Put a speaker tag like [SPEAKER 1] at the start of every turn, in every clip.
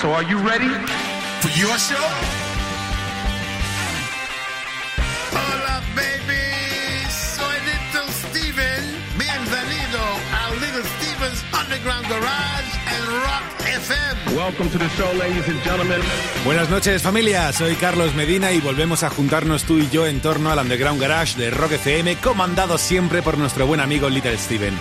[SPEAKER 1] So are you ready?
[SPEAKER 2] For your show? Hola, baby. Soy Little Steven. Bienvenido a Little Steven's Underground Garage and Rock FM.
[SPEAKER 1] Welcome to the show, ladies and gentlemen.
[SPEAKER 3] Buenas noches familia, soy Carlos Medina y volvemos a juntarnos tú y yo en torno al Underground Garage de Rock FM, comandado siempre por nuestro buen amigo Little Steven.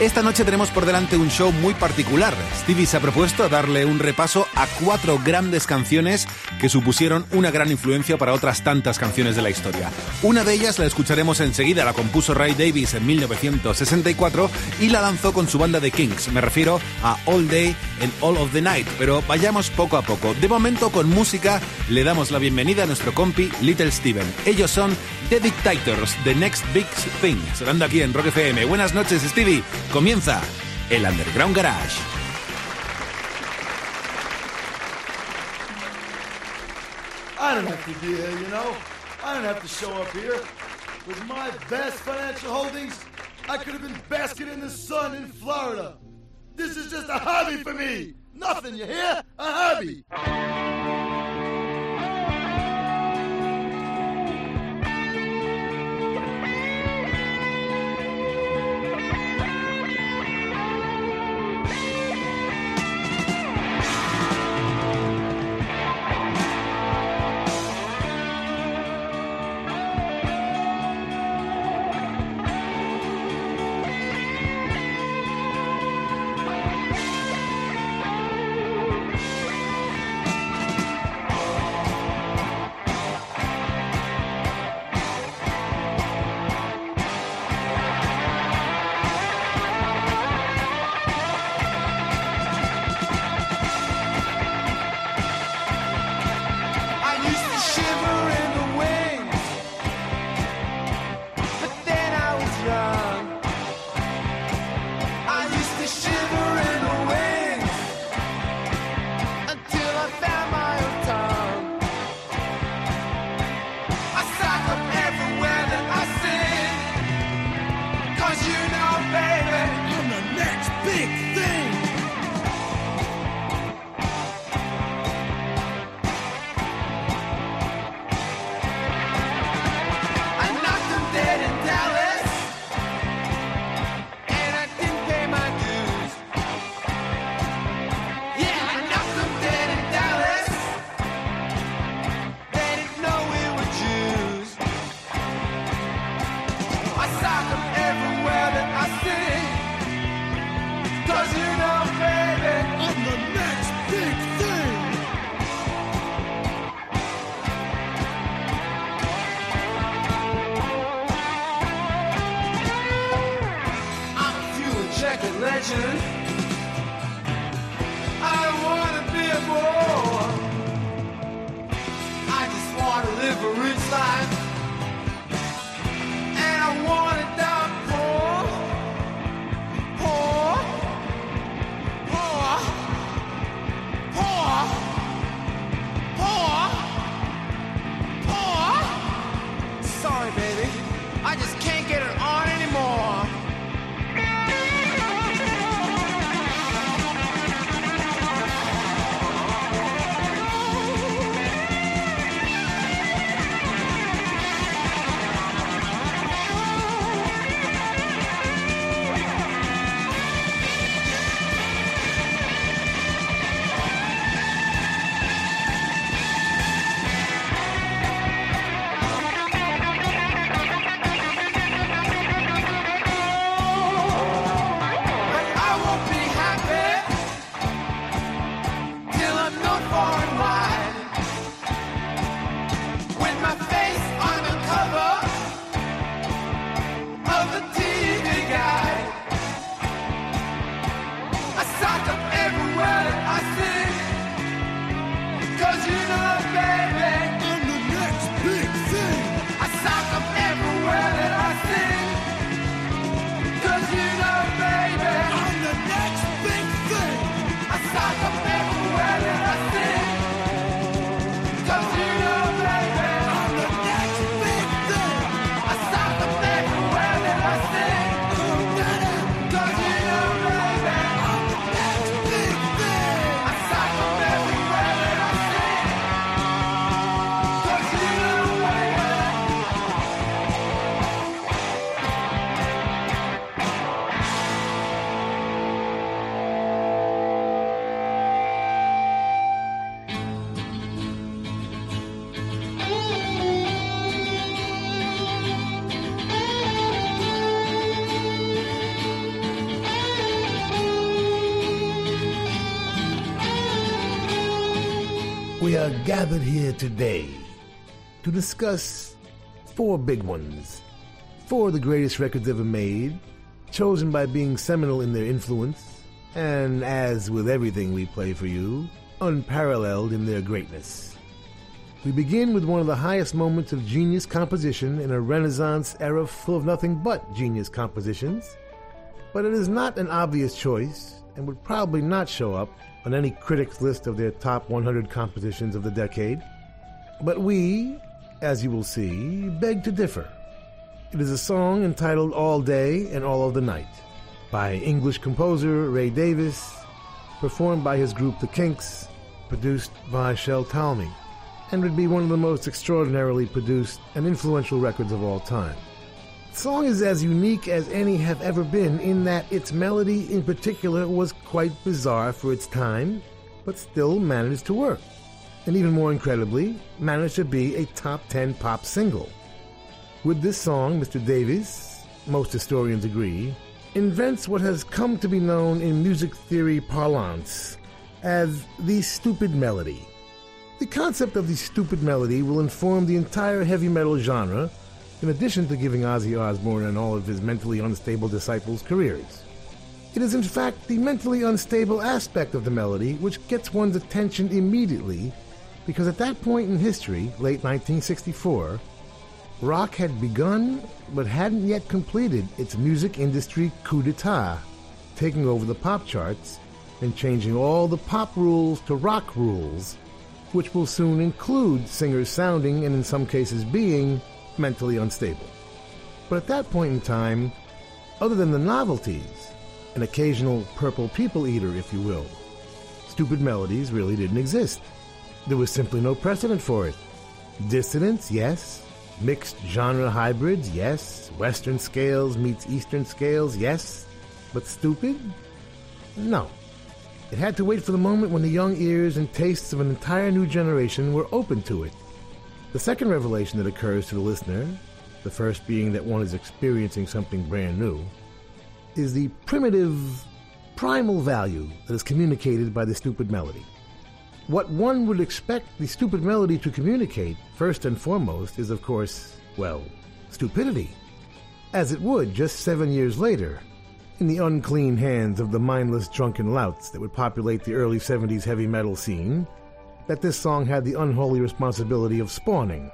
[SPEAKER 3] Esta noche tenemos por delante un show muy particular. Stevie se ha propuesto darle un repaso a cuatro grandes canciones que supusieron una gran influencia para otras tantas canciones de la historia. Una de ellas la escucharemos enseguida, la compuso Ray Davis en 1964 y la lanzó con su banda de Kings. Me refiero a All Day and All of the Night, pero vayamos poco a poco. De momento con música le damos la bienvenida a nuestro compi Little Steven. Ellos son The Dictators, The Next Big Thing, sonando aquí en Rock FM. Buenas noches Stevie. Comienza el Underground Garage.
[SPEAKER 4] I don't have to be here, you know. I don't have to show up here. With my vast financial holdings, I could have been basking in the sun in Florida. This is just a hobby for me. Nothing, you hear? A hobby.
[SPEAKER 5] Are gathered here today to discuss four big ones. Four of the greatest records ever made, chosen by being seminal in their influence, and as with everything we play for you, unparalleled in their greatness. We begin with one of the highest moments of genius composition in a Renaissance era full of nothing but genius compositions. But it is not an obvious choice and would probably not show up on any critic's list of their top 100 compositions of the decade. But we, as you will see, beg to differ. It is a song entitled All Day and All of the Night by English composer Ray Davies, performed by his group The Kinks, produced by Shel Talmy, and would be one of the most extraordinarily produced and influential records of all time. The song is as unique as any have ever been in that its melody in particular was quite bizarre for its time, but still managed to work. And even more incredibly, managed to be a top 10 pop single. With this song, Mr. Davies, most historians agree, invents what has come to be known in music theory parlance as the stupid melody. The concept of the stupid melody will inform the entire heavy metal genre in addition to giving Ozzy Osbourne and all of his mentally unstable disciples careers. It is in fact the mentally unstable aspect of the melody which gets one's attention immediately because at that point in history, late 1964, rock had begun but hadn't yet completed its music industry coup d'etat, taking over the pop charts and changing all the pop rules to rock rules, which will soon include singers sounding and in some cases being mentally unstable. But at that point in time, other than the novelties, an occasional purple people eater, if you will, stupid melodies really didn't exist. There was simply no precedent for it. Dissonance, yes. Mixed genre hybrids, yes. Western scales meets Eastern scales, yes. But stupid? No. It had to wait for the moment when the young ears and tastes of an entire new generation were open to it. The second revelation that occurs to the listener, the first being that one is experiencing something brand new, is the primitive, primal value that is communicated by the stupid melody. What one would expect the stupid melody to communicate, first and foremost, is of course, well, stupidity. As it would just seven years later, in the unclean hands of the mindless drunken louts that would populate the early 70s heavy metal scene, that this song had the unholy responsibility of spawning.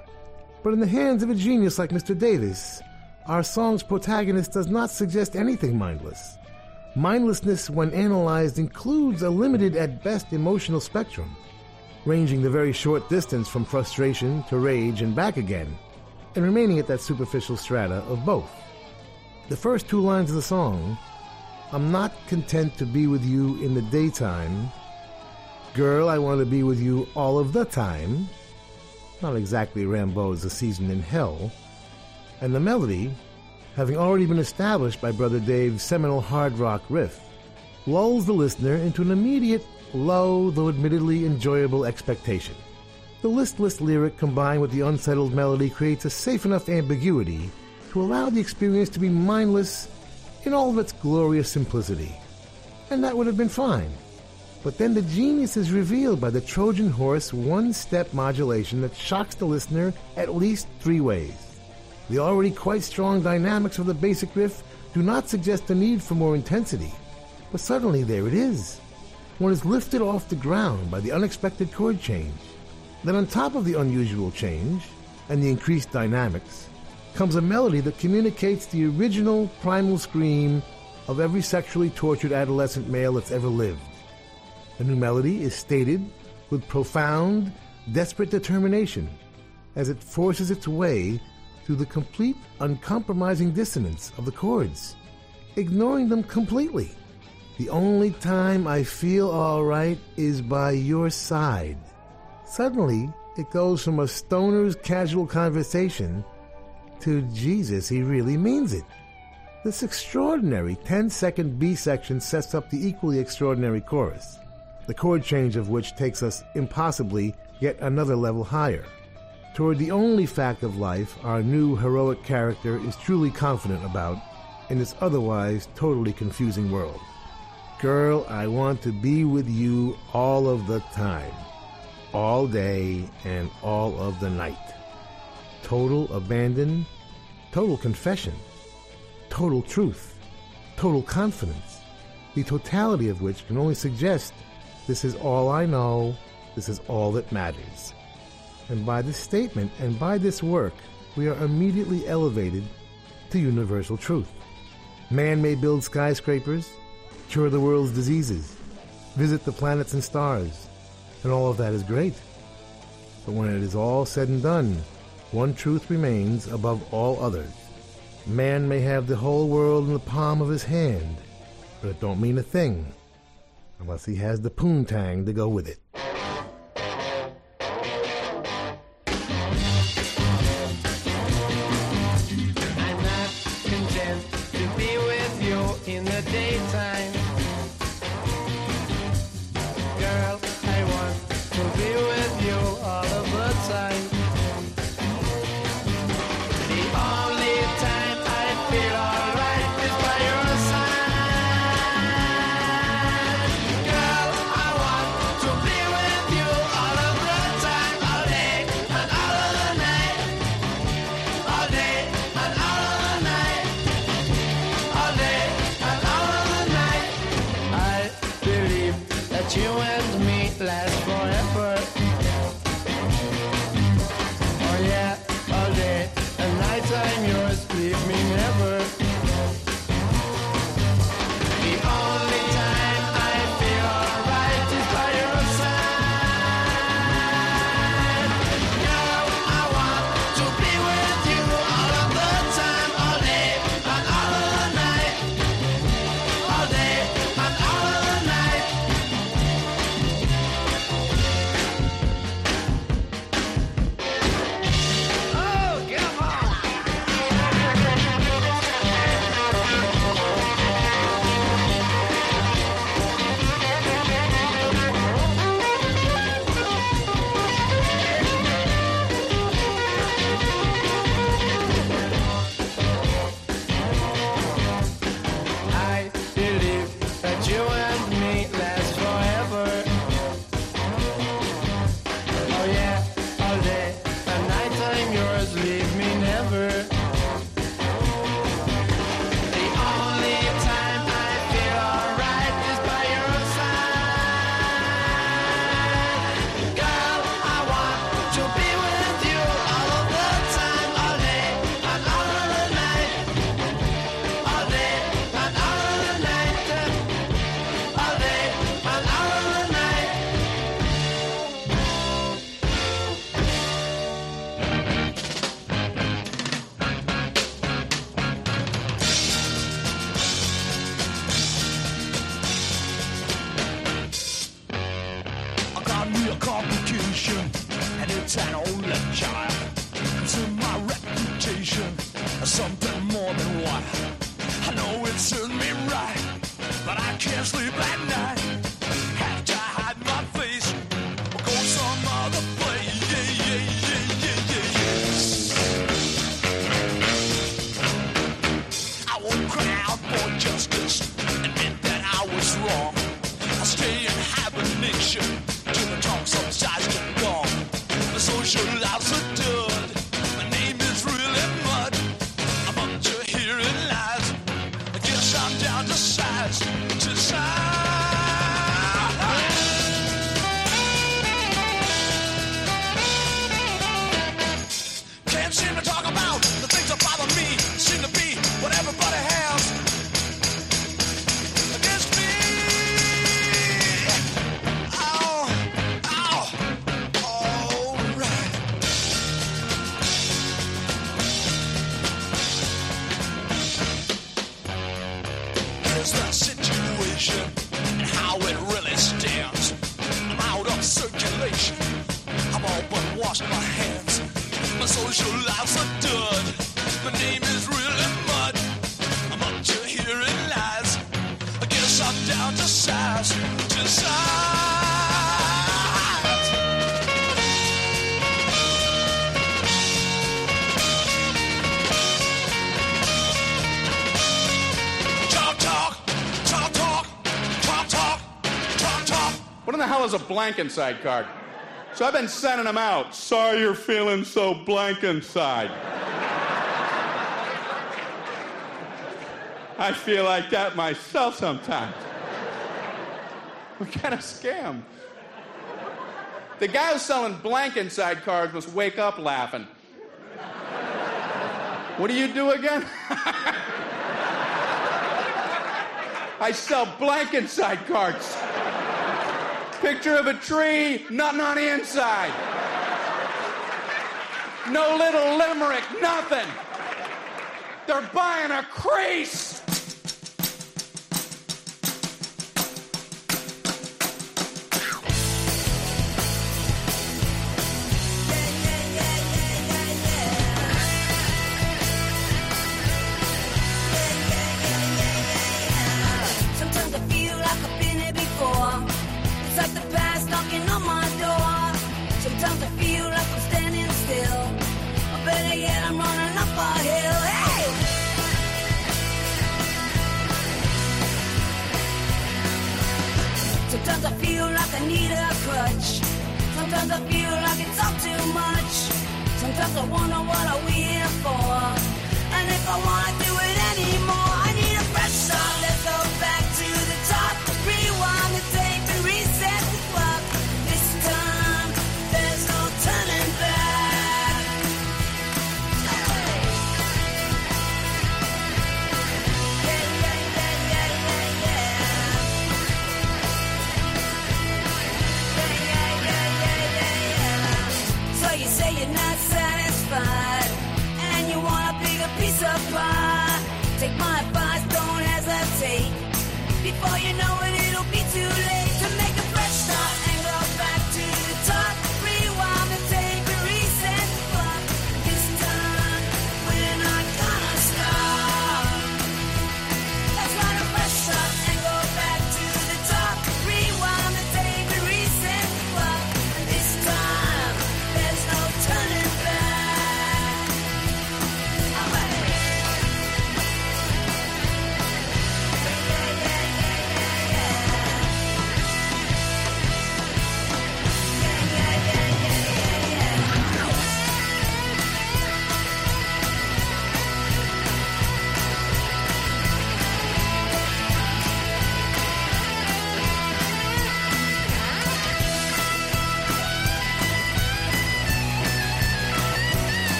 [SPEAKER 5] But in the hands of a genius like Mr. Davies, our song's protagonist does not suggest anything mindless. Mindlessness, when analyzed, includes a limited at best emotional spectrum, ranging the very short distance from frustration to rage and back again, and remaining at that superficial strata of both. The first two lines of the song I'm not content to be with you in the daytime. Girl, I want to be with you all of the time. Not exactly Rimbaud's A Season in Hell. And the melody, having already been established by Brother Dave's seminal hard rock riff, lulls the listener into an immediate, low, though admittedly enjoyable expectation. The listless lyric combined with the unsettled melody creates a safe enough ambiguity to allow the experience to be mindless in all of its glorious simplicity. And that would have been fine. But then the genius is revealed by the Trojan horse one step modulation that shocks the listener at least three ways. The already quite strong dynamics of the basic riff do not suggest the need for more intensity, but suddenly there it is. One is lifted off the ground by the unexpected chord change. Then, on top of the unusual change and the increased dynamics, comes a melody that communicates the original primal scream of every sexually tortured adolescent male that's ever lived. The new melody is stated with profound, desperate determination as it forces its way through the complete, uncompromising dissonance of the chords, ignoring them completely. The only time I feel all right is by your side. Suddenly, it goes from a stoner's casual conversation to Jesus, he really means it. This extraordinary 10 second B section sets up the equally extraordinary chorus, the chord change of which takes us impossibly yet another level higher. Toward the only fact of life our new heroic character is truly confident about in this otherwise totally confusing world. Girl, I want to be with you all of the time,
[SPEAKER 6] all day and all of the night. Total abandon, total confession, total truth, total confidence, the totality of which can only suggest this is all I know. This is all that matters. And by this statement and by this work, we are immediately elevated to universal truth. Man may build skyscrapers, cure the world's diseases, visit the planets and stars, and all of that is great. But when it is all said and done, one truth remains above all others. Man may have the whole world in the palm of his hand, but it don't mean a thing unless he has the poontang to go with it.
[SPEAKER 7] wrong. I stay in hibernation.
[SPEAKER 8] Blank inside card.
[SPEAKER 9] So I've been sending them out. Sorry you're feeling so blank inside. I feel like that myself sometimes. What kind of scam? The guy who's selling blank inside cards must wake up laughing. What do you do again? I sell blank inside cards. Picture of a tree, nothing on the inside. No little limerick, nothing. They're buying a crease.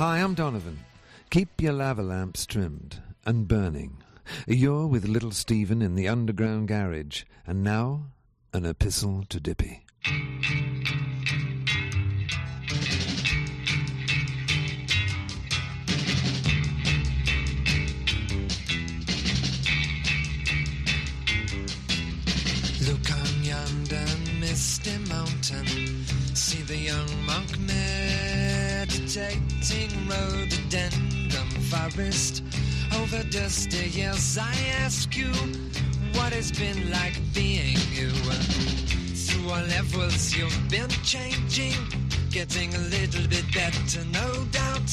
[SPEAKER 10] Hi, I'm Donovan. Keep your lava lamps trimmed and burning. You're with little Steven in the underground garage, and now an epistle to Dippy.
[SPEAKER 11] forest over dusty hills. I ask you what it's been like being you. Through all levels you've been changing, getting a little bit better, no doubt.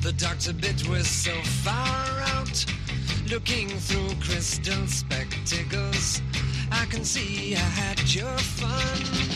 [SPEAKER 11] The doctor bit was so far out, looking through crystal spectacles. I can see I had your fun.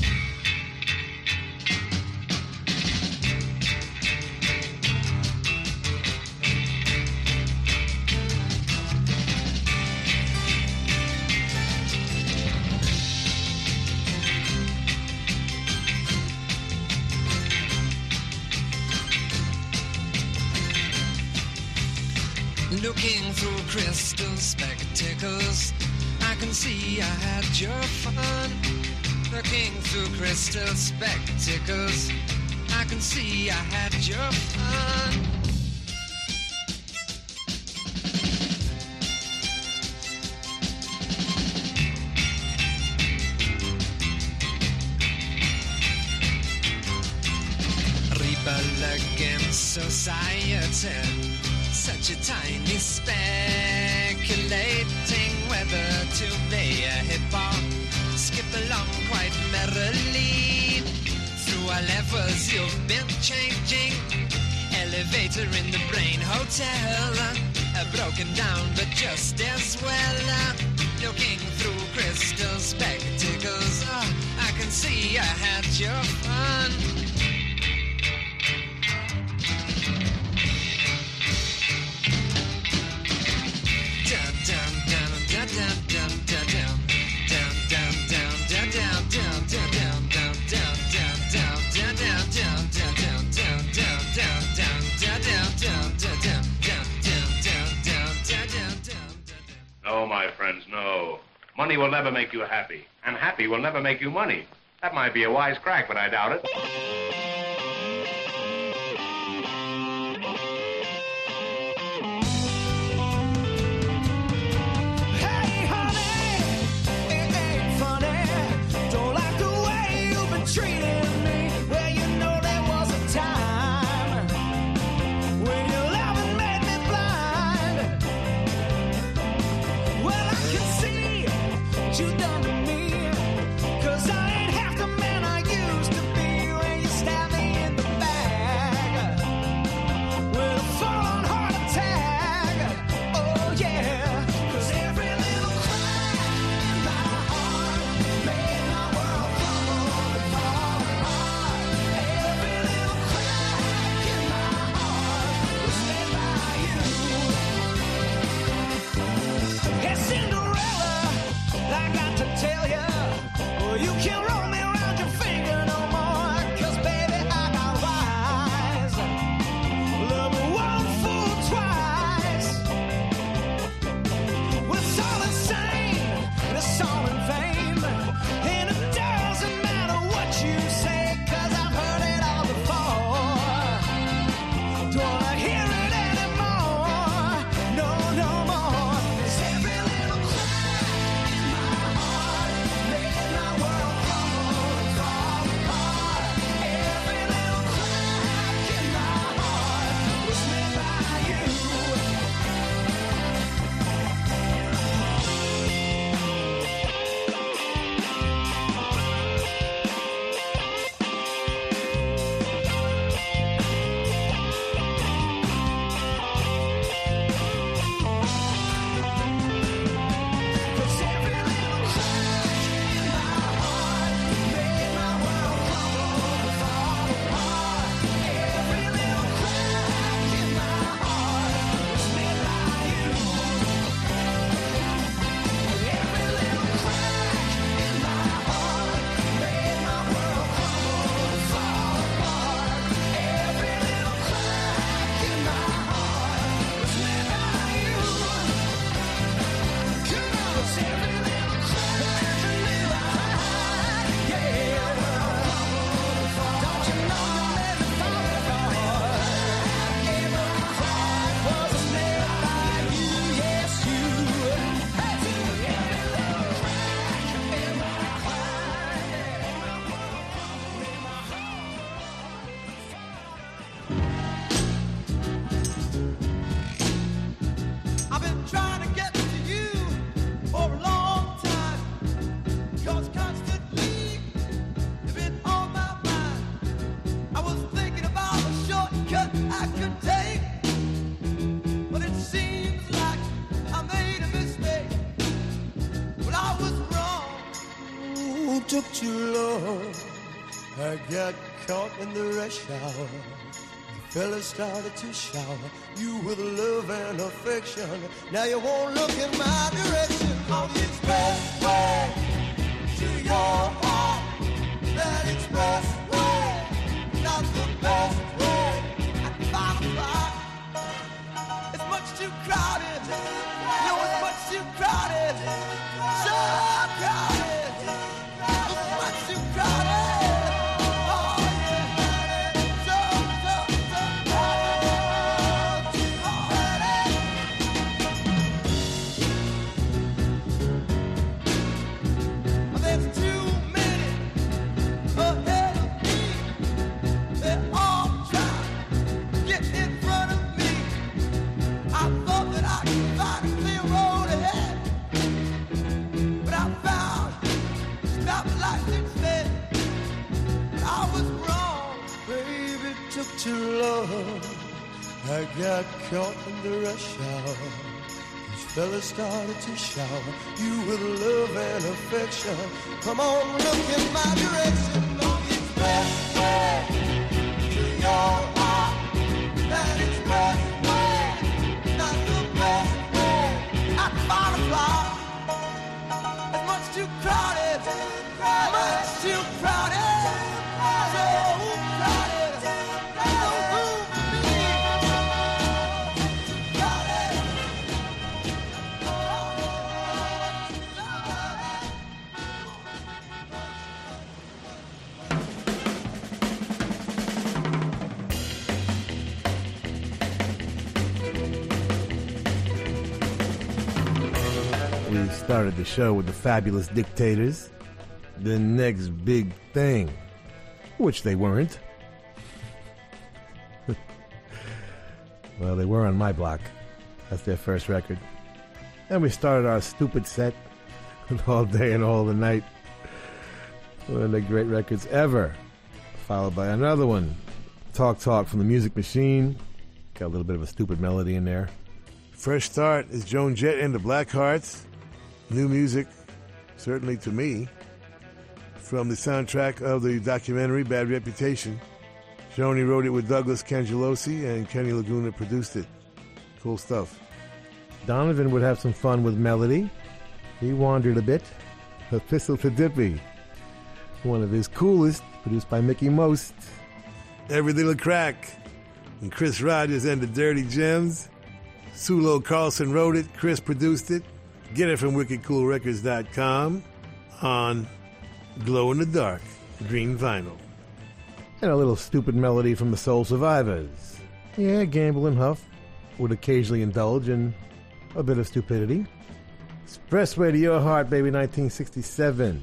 [SPEAKER 11] Looking through crystal spectacles, I can see I had your fun. Looking through crystal spectacles, I can see I had your fun. Rebel against society such a tiny you've been changing. Elevator in the brain hotel, uh, broken down, but just as well. Uh, looking through crystal spectacles, uh, I can see I had your fun.
[SPEAKER 12] Money will never make you happy, and happy will never make you money. That might be a wise crack, but I doubt it.
[SPEAKER 13] In the rush hour. The fella started to shower you with love and affection. Now you won't look in my direction on the expressway Started to shower you with love and affection. Come on, look in my direction. On the expressway the
[SPEAKER 5] show with the fabulous dictators. The next big thing, which they weren't. well, they were on my block. That's their first record. And we started our stupid set with All Day and All the Night. One of the great records ever. Followed by another one, Talk Talk from the Music Machine. Got a little bit of a stupid melody in there. Fresh Start is Joan Jett and the Blackhearts. New music, certainly to me, from the soundtrack of the documentary Bad Reputation. Joni wrote it with Douglas Cangelosi and Kenny Laguna produced it. Cool stuff. Donovan would have some fun with melody. He wandered a bit. Epistle to Dippy. One of his coolest, produced by Mickie Most. Every Little Crack. And Chris Rogers and the Dirty Gems. Sulo Carlson wrote it, Chris produced it. Get it from wickedcoolrecords.com on Glow in the Dark, green vinyl. And a little stupid melody from the Soul Survivors. Yeah, Gamble and Huff would occasionally indulge in a bit of stupidity. Expressway to Your Heart, baby, 1967.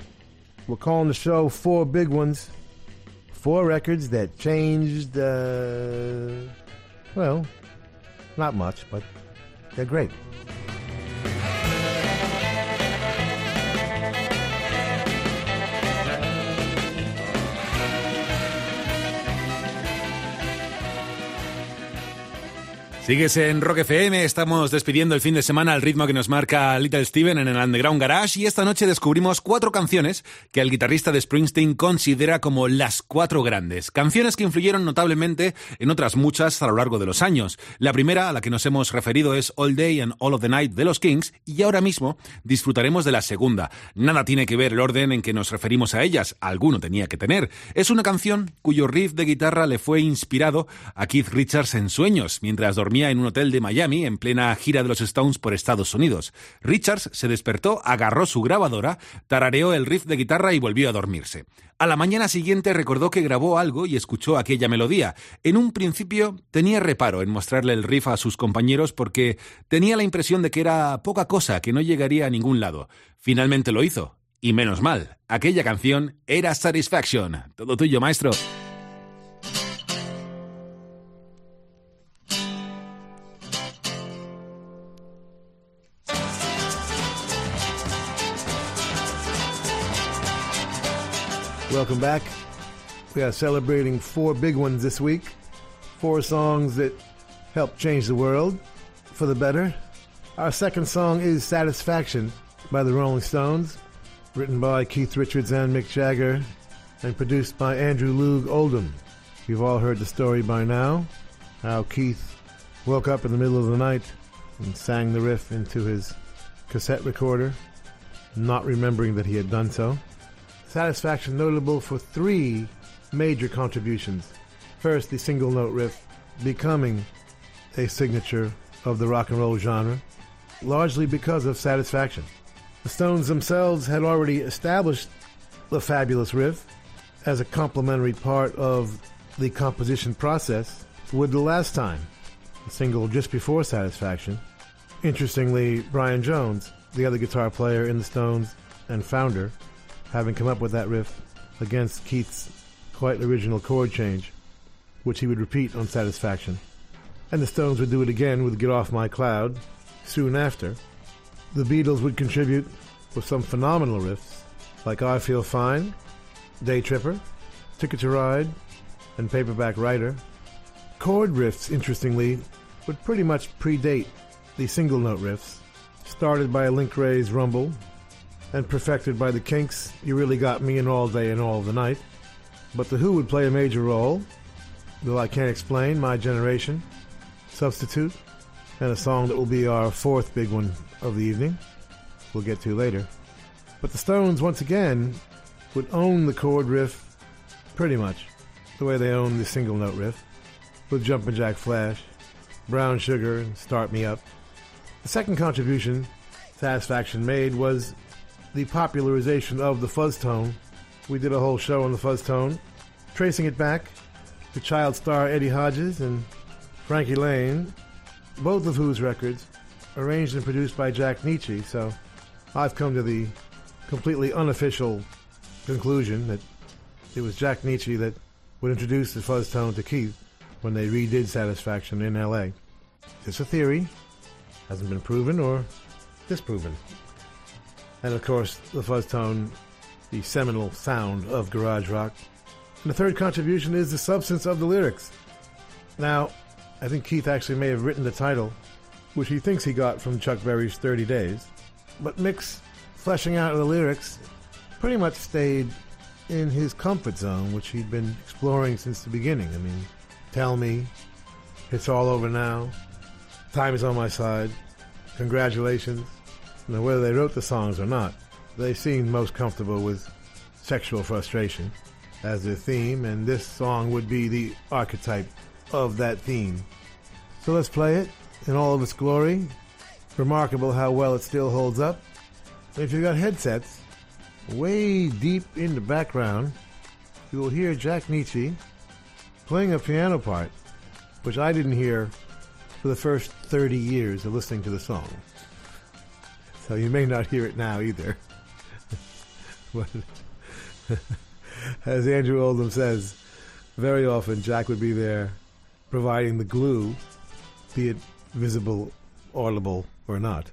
[SPEAKER 5] We're calling the show Four Big Ones. Four records that changed, uh, well, not much, but they're great.
[SPEAKER 3] Sigues en Rock FM, estamos despidiendo el fin de semana al ritmo que nos marca Little Steven en el Underground Garage y esta noche descubrimos cuatro canciones que el guitarrista de Springsteen considera como las cuatro grandes. Canciones que influyeron notablemente en otras muchas a lo largo de los años. La primera a la que nos hemos referido es All Day and All of the Night de los Kings y ahora mismo disfrutaremos de la segunda. Nada tiene que ver el orden en que nos referimos a ellas, alguno tenía que tener. Es una canción cuyo riff de guitarra le fue inspirado a Keith Richards en sueños mientras dormía en un hotel de Miami en plena gira de los Stones por Estados Unidos. Richards se despertó, agarró su grabadora, tarareó el riff de guitarra y volvió a dormirse. A la mañana siguiente recordó que grabó algo y escuchó aquella melodía. En un principio tenía reparo en mostrarle el riff a sus compañeros porque tenía la impresión de que era poca cosa, que no llegaría a ningún lado. Finalmente lo hizo. Y menos mal, aquella canción era Satisfaction. Todo tuyo, maestro.
[SPEAKER 5] Welcome back. We are celebrating four big ones this week. Four songs that helped change the world for the better. Our second song is Satisfaction by the Rolling Stones. written by Keith Richards and Mick Jagger, and produced by Andrew Loog Oldham. You've all heard the story by now how Keith woke up in the middle of the night and sang the riff into his cassette recorder, not remembering that he had done so. Satisfaction notable for three major contributions. First, the single note riff becoming a signature of the rock and roll genre, largely because of Satisfaction. The Stones themselves had already established the fabulous riff as a complementary part of the composition process with the last time, the single just before Satisfaction. Interestingly, Brian Jones, the other guitar player in the Stones and founder, having come up with that riff against Keith's quite original chord change, which he would repeat on Satisfaction. And the Stones would do it again with Get Off My Cloud soon after. The Beatles would contribute with some phenomenal riffs like I Feel Fine, Day Tripper, Ticket to Ride, and Paperback Writer. Chord riffs, interestingly, would pretty much predate the single note riffs, started by Link Wray's Rumble and perfected by the Kinks' You Really Got Me in All Day and All the Night. But The Who would play a major role, though I can't explain, My Generation, Substitute, and a song that will be our fourth big one of the evening, we'll get to later. But the Stones, once again, would own the chord riff pretty much the way they own the single note riff with Jumpin' Jack Flash, Brown Sugar, and Start Me Up. The second contribution Satisfaction made was the popularization of the fuzz tone. We did a whole show on the fuzz tone, tracing it back to child star Eddie Hodges and Frankie Laine, both of whose records arranged and produced by Jack Nitzsche. So I've come to the completely unofficial conclusion that it was Jack Nitzsche that would introduce the fuzz tone to Keith when they redid Satisfaction in LA. It's a theory, hasn't been proven or disproven. And of course, the fuzz tone, the seminal sound of garage rock. And the third contribution is the substance of the lyrics. Now, I think Keith actually may have written the title, which he thinks he got from Chuck Berry's 30 Days. But Mick's fleshing out the lyrics pretty much stayed in his comfort zone, which he'd been exploring since the beginning. I mean, Tell Me, It's All Over Now, Time is on My Side, Congratulations. Now, whether they wrote the songs or not, they seemed most comfortable with sexual frustration as their theme, and this song would be the archetype of that theme. So let's play it in all of its glory. Remarkable how well it still holds up. If you've got headsets, way deep in the background, you will hear Jack Nitzsche playing a piano part, which I didn't hear for the first 30 years of listening to the song. So you may not hear it now either. as Andrew Oldham says, very often Jack would be there providing the glue, be it visible, audible, or not.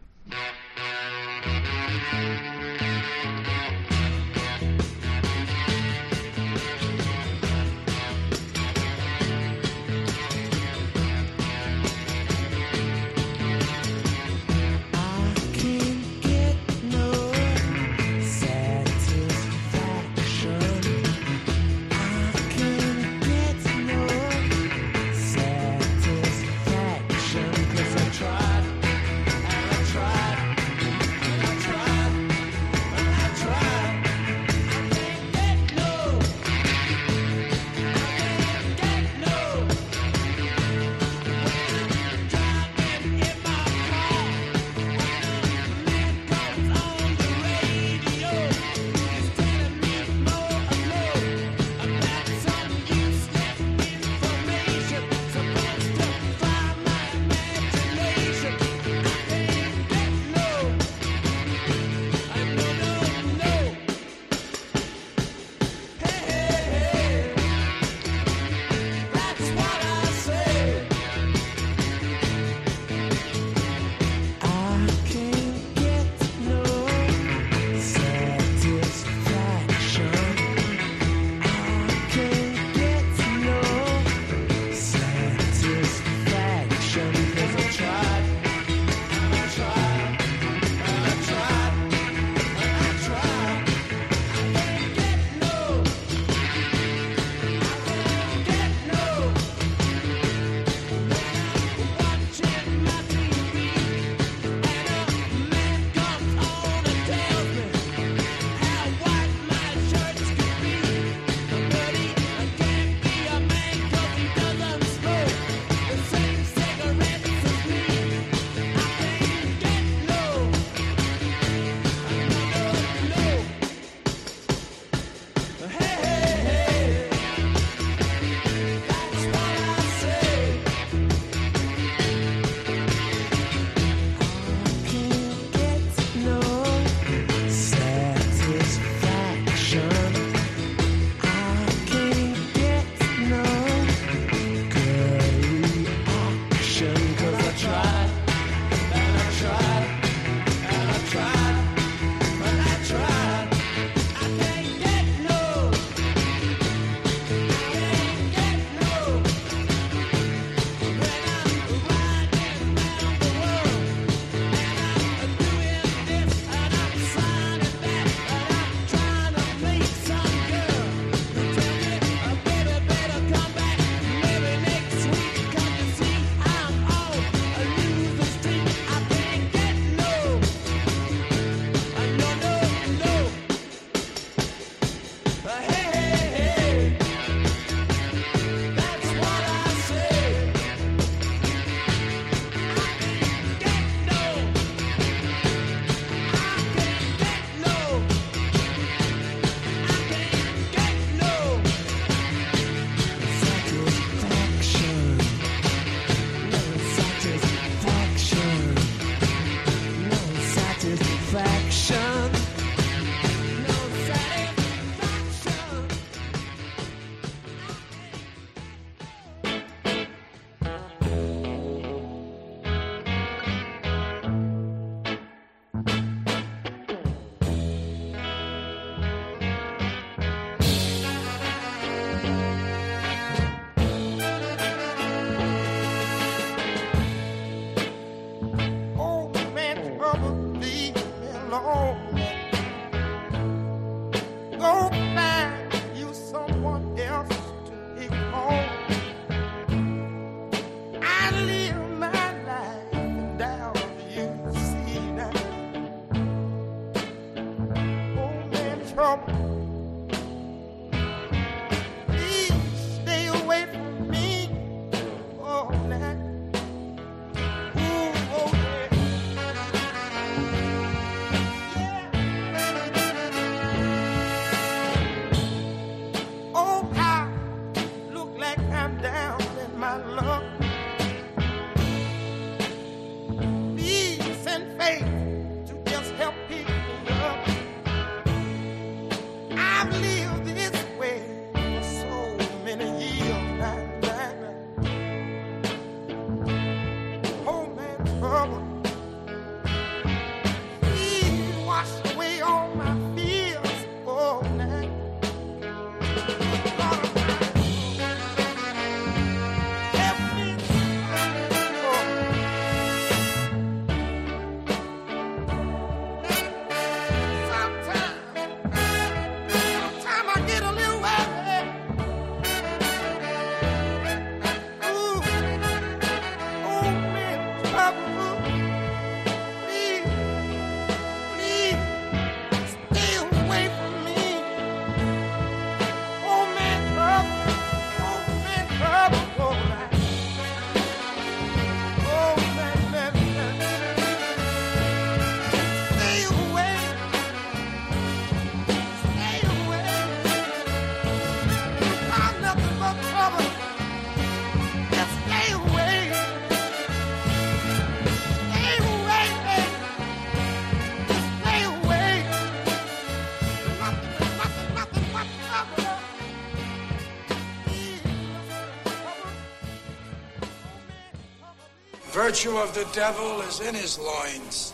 [SPEAKER 4] virtue of the devil is in his loins.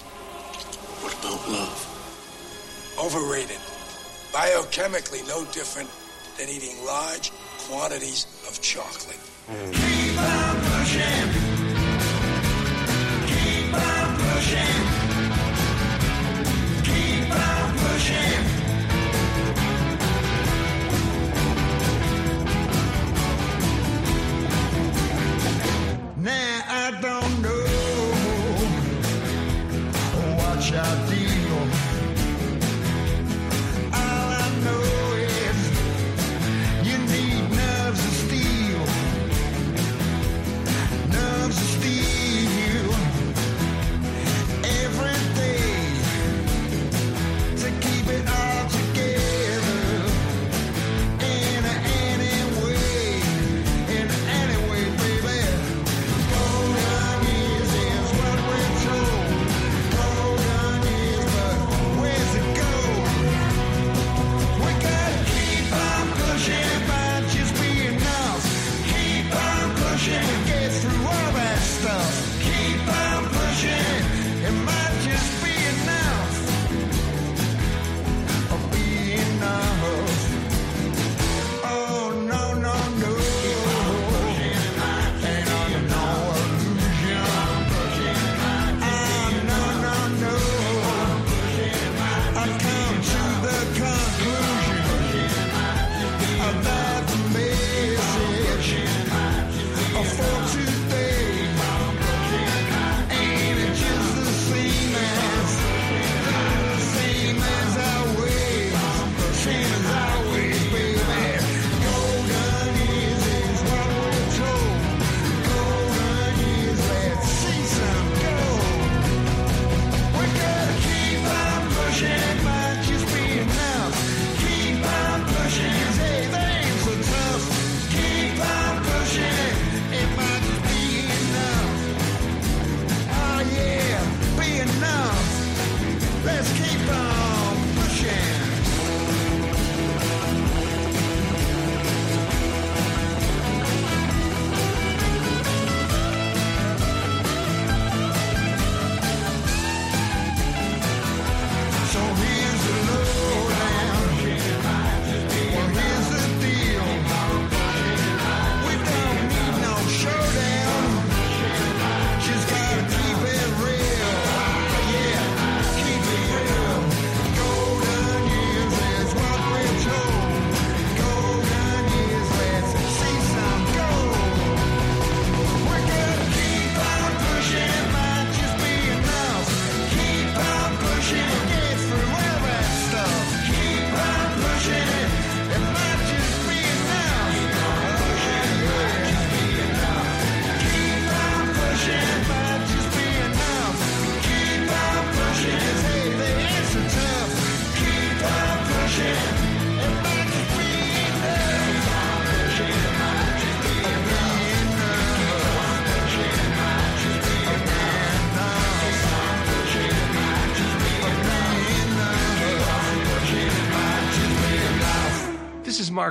[SPEAKER 14] What about love?
[SPEAKER 4] Overrated. Biochemically, no different than eating large quantities of chocolate.
[SPEAKER 15] Mm. Keep on pushing. Keep on pushing.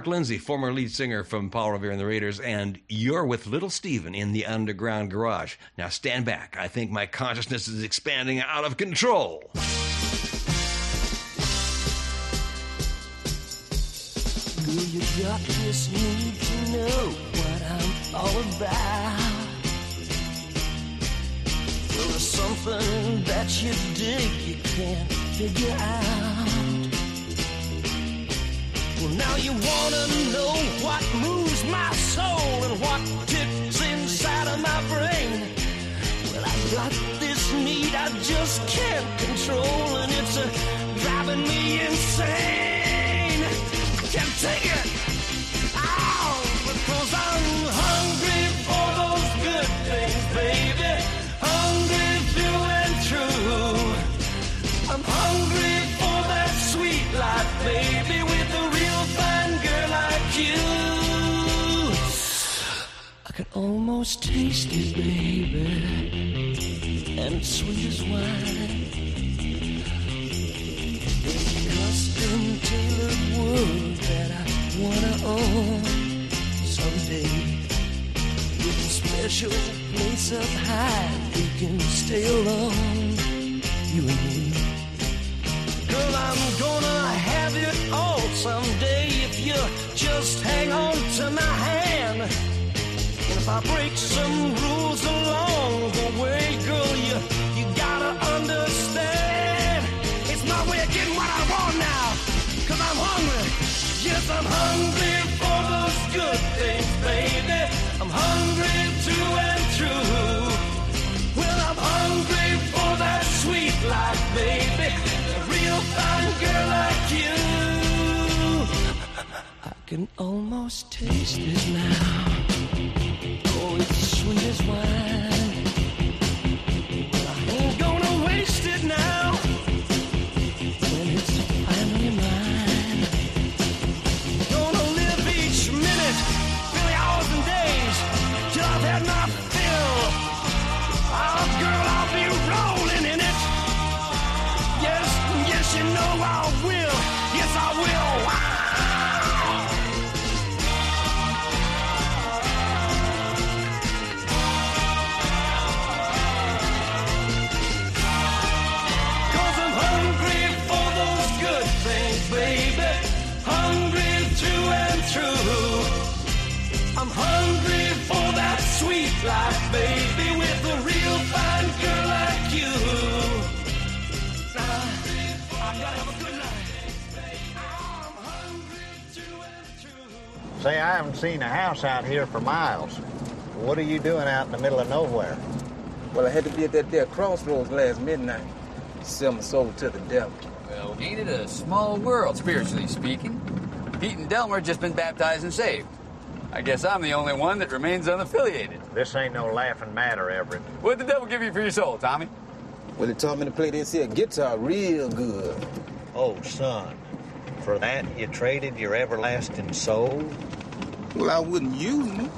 [SPEAKER 16] Mark Lindsay, former lead singer from Paul Revere and the Raiders, and you're with Little Steven in the Underground Garage. Now stand back. I think my consciousness is expanding out of control.
[SPEAKER 17] Girl, to know what I'm all about. Well, there's something that you dig you can't figure out. Well, now you wanna know what moves my soul and what ticks inside of my brain. Well, I've got this need I just can't control, and it's uh, driving me insane. I Can't take it. You. I can almost taste it, baby, and it's sweet as wine. Custom tailored world that I wanna own someday. With a special place up high, we can stay alone, you and me. Girl, I'm gonna have it all someday you just hang on to my hand. And if I break some rules along the way, girl, you you gotta understand. It's my way of getting what I want now. Cause I'm hungry. Yes, I'm hungry for those good things, baby. I'm hungry true and true. Can almost taste it now. Oh, it's sweet as wine.
[SPEAKER 18] Say, I haven't seen a house out here for miles. What are you doing out in the middle of nowhere?
[SPEAKER 15] Well, I had to be at that there crossroads last midnight. Sell my soul to the devil.
[SPEAKER 19] Well, ain't it a small world, spiritually speaking? Pete and Delmar just been baptized and saved. I guess I'm the only one that remains unaffiliated.
[SPEAKER 18] This ain't no laughing matter, Everett.
[SPEAKER 19] What'd the devil give you for your soul, Tommy?
[SPEAKER 15] Well, he taught me to play this here guitar real good.
[SPEAKER 18] Oh, son. For that, you traded your everlasting soul?
[SPEAKER 15] Well, I wouldn't use me.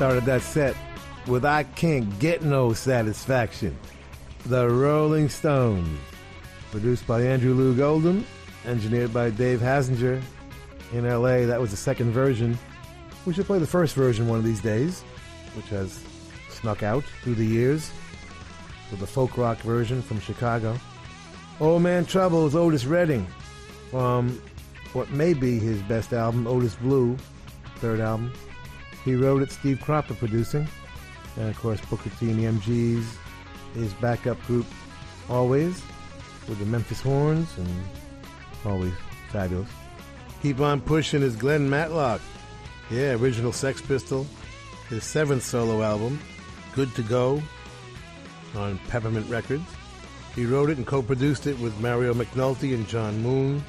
[SPEAKER 5] Started that set with I Can't Get No Satisfaction. The Rolling Stones. Produced by Andrew Loog Oldham, engineered by Dave Hassinger. In LA, that was the second version. We should play the first version one of these days, which has snuck out through the years with the folk rock version from Chicago. Old Man Trouble is Otis Redding from what may be his best album, Otis Blue, third album. He wrote it, Steve Cropper producing, and of course Booker T and the MGs, his backup group, always with the Memphis Horns, and always fabulous. Keep on pushing is Glenn Matlock, yeah, original Sex Pistol, his seventh solo album, Good to Go, on Peppermint Records. He wrote it and co-produced it with Mario McNulty and John Moon.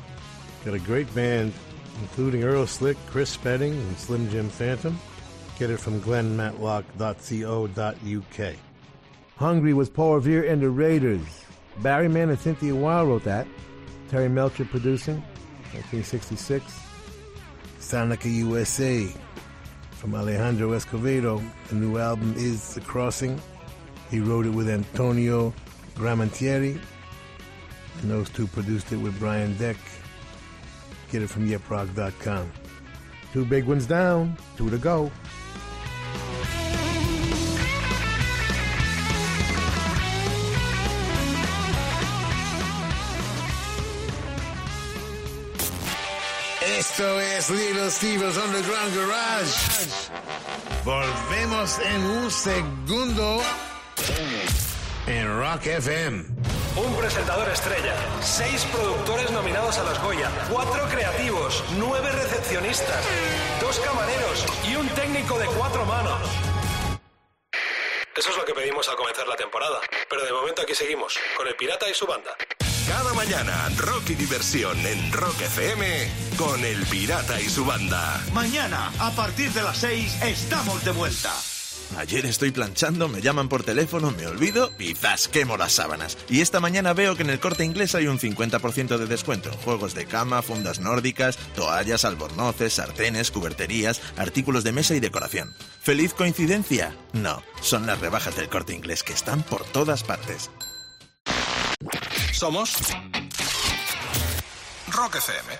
[SPEAKER 5] Got a great band, including Earl Slick, Chris Spedding, and Slim Jim Phantom. Get it from glennmatlock.co.uk. Hungry was Paul Revere and the Raiders. Barry Mann and Cynthia Weil wrote that. Terry Melcher producing, 1966. Sonica USA from Alejandro Escovedo. The new album is The Crossing. He wrote it with Antonio Gramentieri, and those two produced it with Brian Deck. Get it from yeproc.com. Two big ones down, two to go.
[SPEAKER 2] Esto es Little Steven's Underground Garage. Volvemos en un segundo en Rock FM.
[SPEAKER 17] Un presentador estrella, seis productores nominados a los Goya, cuatro creativos, nueve recepcionistas, dos camareros y un técnico de cuatro manos. Eso es lo que pedimos al comenzar la temporada, pero de momento aquí seguimos, con el pirata y su banda.
[SPEAKER 20] Cada mañana, rock y diversión en Rock FM con el pirata y su banda.
[SPEAKER 21] Mañana, a partir de las 6, estamos de vuelta.
[SPEAKER 22] Ayer estoy planchando, me llaman por teléfono, me olvido y ¡zas! quemo las sábanas. Y esta mañana veo que en el corte inglés hay un 50% de descuento en juegos de cama, fundas nórdicas, toallas, albornoces, sartenes, cuberterías, artículos de mesa y decoración. ¿Feliz coincidencia? No, son las rebajas del corte inglés que están por todas partes.
[SPEAKER 17] Somos Rock FM.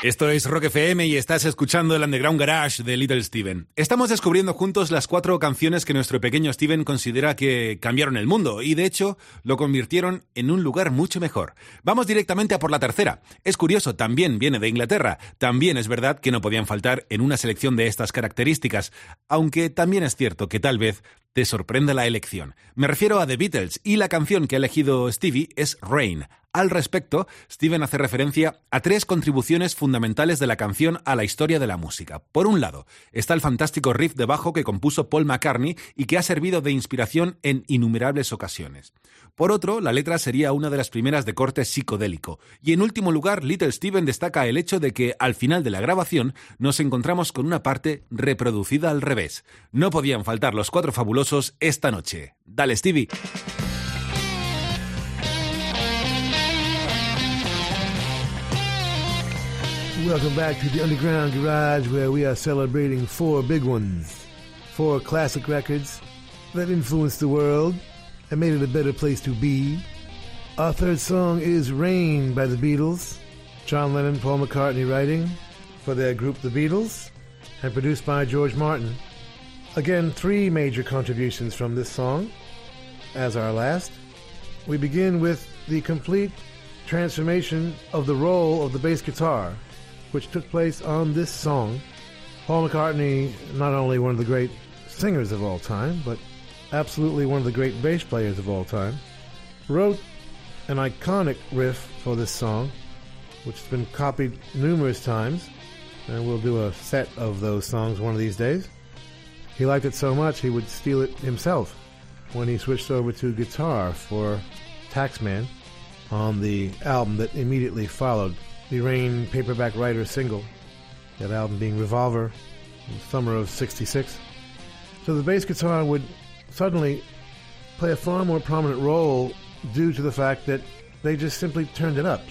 [SPEAKER 3] Esto es Rock FM y estás escuchando el Underground Garage de Little Steven. Estamos descubriendo juntos las cuatro canciones que nuestro pequeño Steven considera que cambiaron el mundo y de hecho lo convirtieron en un lugar mucho mejor. Vamos directamente a por la tercera. Es curioso, también viene de Inglaterra. También es verdad que no podían faltar en una selección de estas características, aunque también es cierto que tal vez te sorprenda la elección. Me refiero a The Beatles y la canción que ha elegido Stevie es Rain. Al respecto, Steven hace referencia a tres contribuciones fundamentales de la canción a la historia de la música. Por un lado, está el fantástico riff de bajo que compuso Paul McCartney y que ha servido de inspiración en innumerables ocasiones. Por otro, la letra sería una de las primeras de corte psicodélico. Y en último lugar, Little Steven destaca el hecho de que al final de la grabación nos encontramos con una parte reproducida al revés. No podían faltar los cuatro fabulosos esta noche. Dale, Stevie.
[SPEAKER 5] Welcome back to the Underground Garage where we are celebrating four big ones. Four classic records that influenced the world and made it a better place to be. Our third song is Rain by the Beatles. John Lennon, Paul McCartney writing for their group The Beatles and produced by George Martin. Again, three major contributions from this song as our last. We begin with the complete transformation of the role of the bass guitar, which took place on this song. Paul McCartney, not only one of the great singers of all time, but absolutely one of the great bass players of all time, wrote an iconic riff for this song, which has been copied numerous times, and we'll do a set of those songs one of these days. He liked it so much he would steal it himself when he switched over to guitar for Taxman on the album that immediately followed the Rain paperback writer single, that album being Revolver, in the summer of 66. So the bass guitar would suddenly play a far more prominent role due to the fact that they just simply turned it up.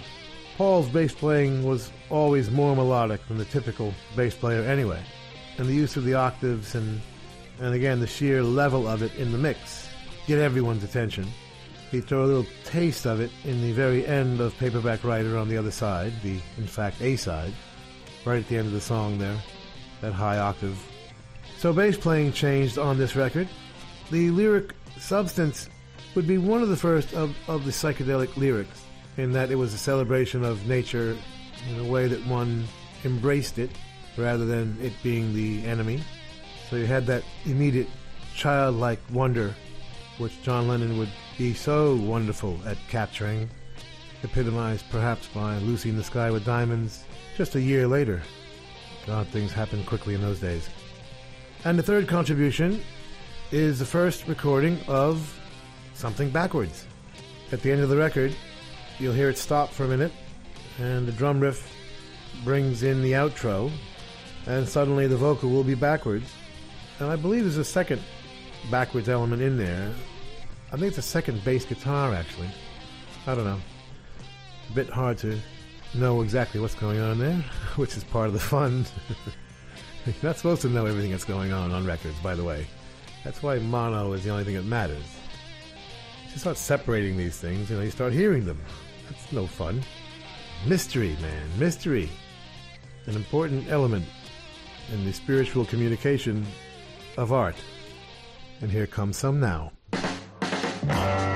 [SPEAKER 5] Paul's bass playing was always more melodic than the typical bass player anyway, and the use of the octaves and and again the sheer level of it in the mix get everyone's attention. He throw a little taste of it in the very end of Paperback Writer on the other side, the in fact A side, right at the end of the song there, that high octave. So bass playing changed on this record. The lyric substance would be one of the first of, of the psychedelic lyrics, in that it was a celebration of nature in a way that one embraced it rather than it being the enemy. So you had that immediate childlike wonder, which John Lennon would be so wonderful at capturing, epitomized perhaps by Lucy in the Sky with Diamonds just a year later. God, things happened quickly in those days. And the third contribution is the first recording of something backwards. At the end of the record, you'll hear it stop for a minute, and the drum riff brings in the outro, and suddenly the vocal will be backwards. And I believe there's a second backwards element in there. I think it's a second bass guitar, actually. I don't know. A bit hard to know exactly what's going on there, which is part of the fun. You're not supposed to know everything that's going on on records, by the way. That's why mono is the only thing that matters. You start separating these things, you know, you start hearing them. That's no fun. Mystery, man, mystery. An important element in the spiritual communication of art. And here comes some now.
[SPEAKER 4] If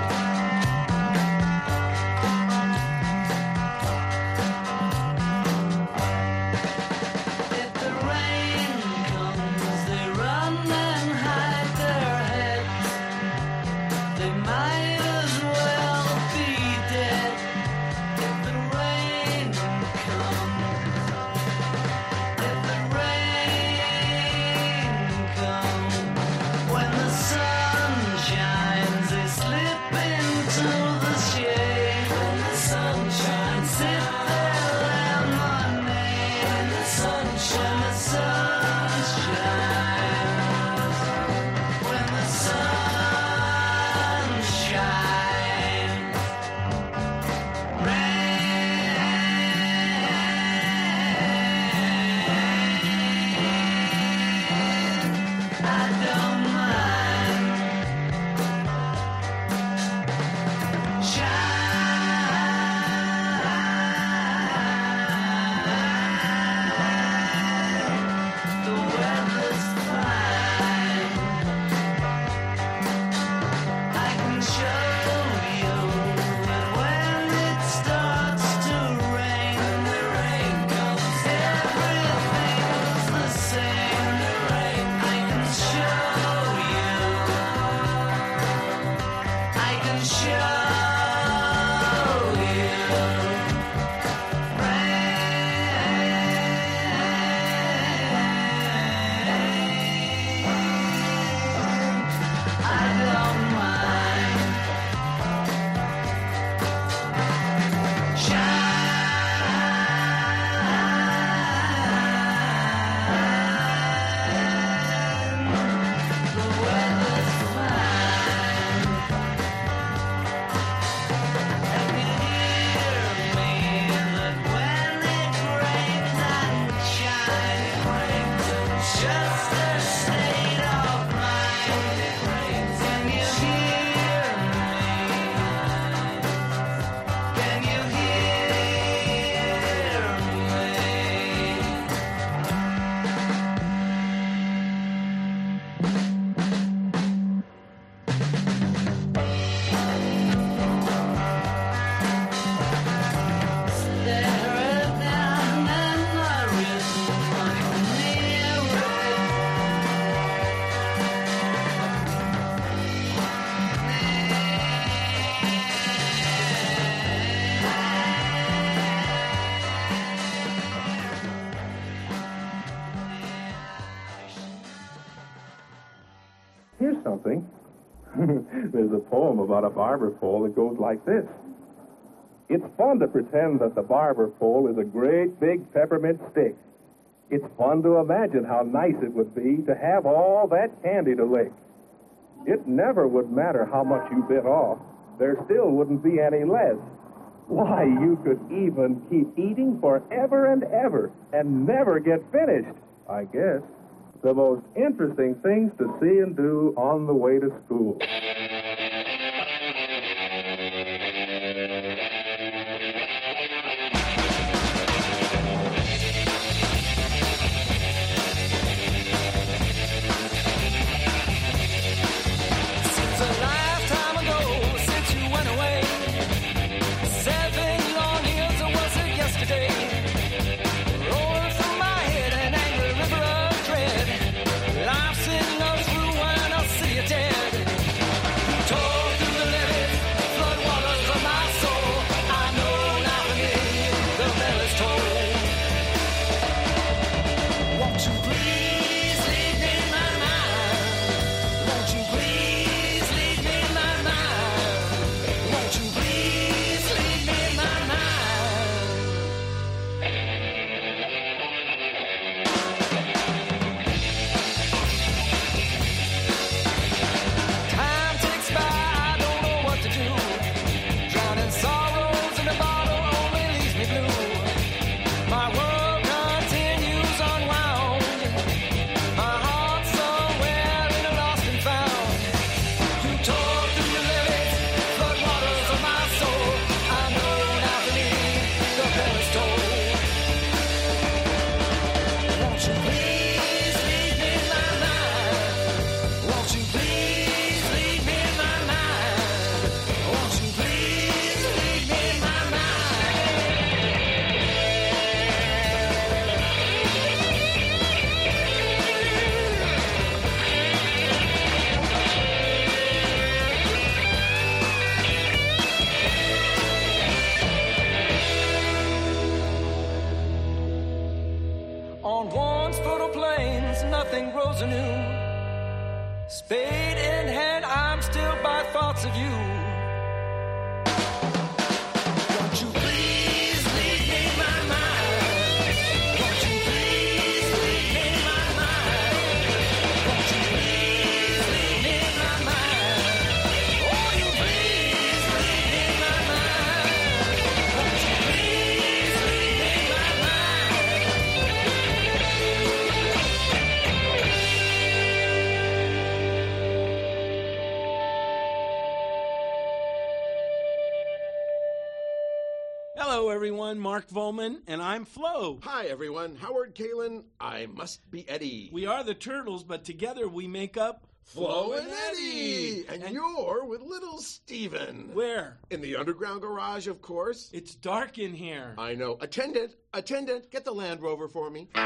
[SPEAKER 6] about a barber pole that goes like this. It's fun to pretend that the barber pole is a great big peppermint stick. It's fun to imagine how nice it would be to have all that candy to lick. It never would matter how much you bit off. There still wouldn't be any less. Why, you could even keep eating forever and ever and never get finished, I guess. The most interesting things to see and do on the way to school.
[SPEAKER 23] Mark Volman, and I'm Flo.
[SPEAKER 24] Hi, everyone. Howard Kaylan. I must be Eddie.
[SPEAKER 23] We are the Turtles, but together we make up
[SPEAKER 24] Flo and Eddie. And, and, you're with little Steven.
[SPEAKER 23] Where?
[SPEAKER 24] In the underground garage, of course.
[SPEAKER 23] It's dark in here.
[SPEAKER 24] I know. Attendant, attendant, get the Land Rover for me.
[SPEAKER 4] You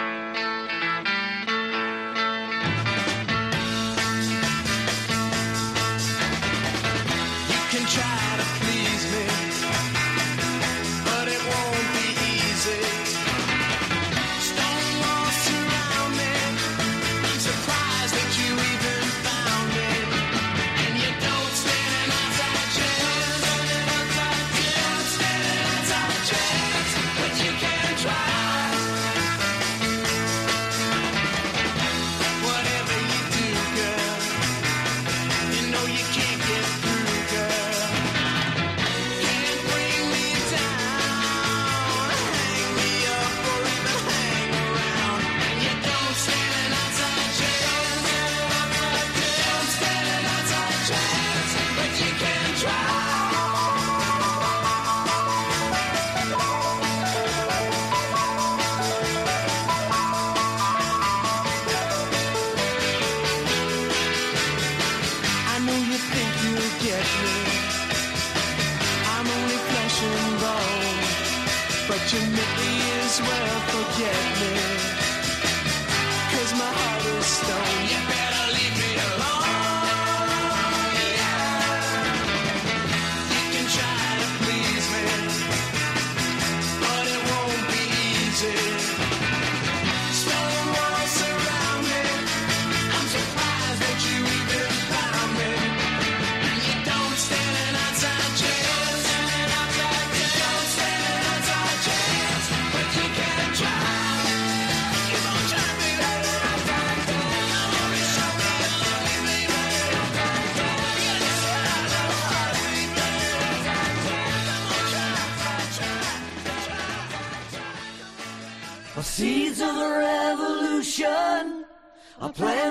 [SPEAKER 4] can try to please. yeah.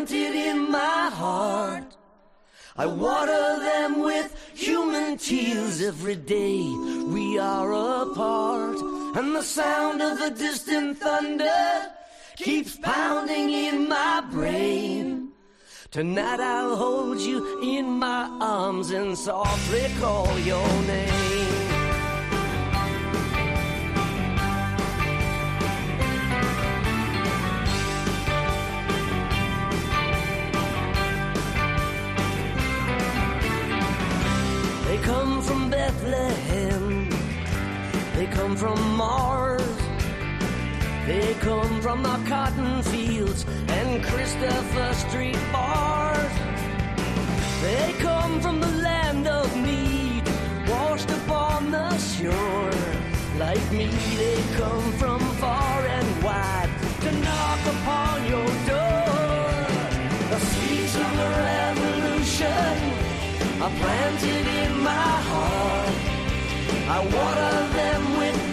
[SPEAKER 25] Planted in my heart. I water them with human tears every day we are apart. And the sound of the distant thunder keeps pounding in my brain. Tonight I'll hold you in my arms and softly call your name. Come from Mars. They come from the cotton fields and Christopher Street bars. They come from the land of need, washed upon the shore. Like me, they come from far and wide to knock upon your door. The seeds of the revolution are planted in my heart. I water them with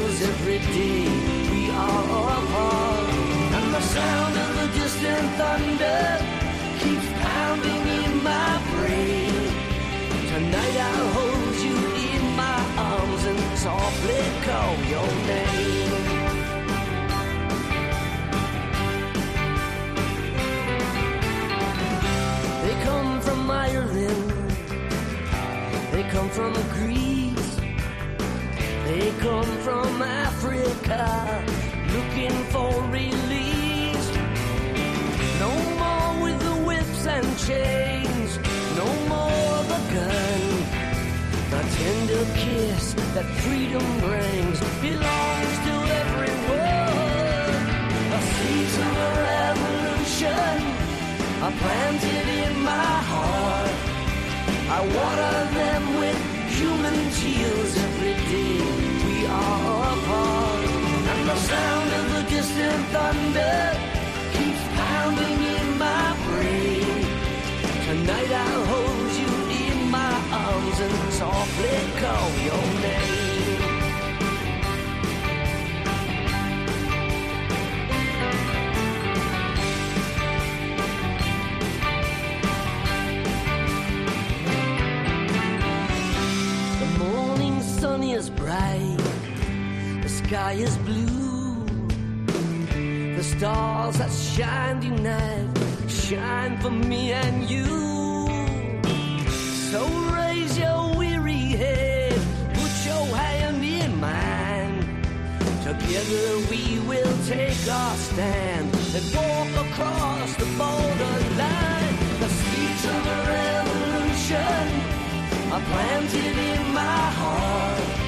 [SPEAKER 25] tears every day. We are apart, and the sound of the distant thunder keeps pounding in my brain. Tonight I'll hold you in my arms and softly call your name. They come from Ireland. They come from Greece. Come from Africa looking for release. No more with the whips and chains. No more the gun. The tender kiss that freedom brings belongs to everyone. The seeds of a revolution are planted in my heart. I water them with human tears apart, and the sound of the distant thunder keeps pounding in my brain. Tonight I'll hold you in my arms and softly call your name. Sky is blue. The stars that shine tonight shine for me and you. So raise your weary head, put your hand in mine. Together we will take our stand and walk across the borderline. The seeds of a revolution are planted in my heart.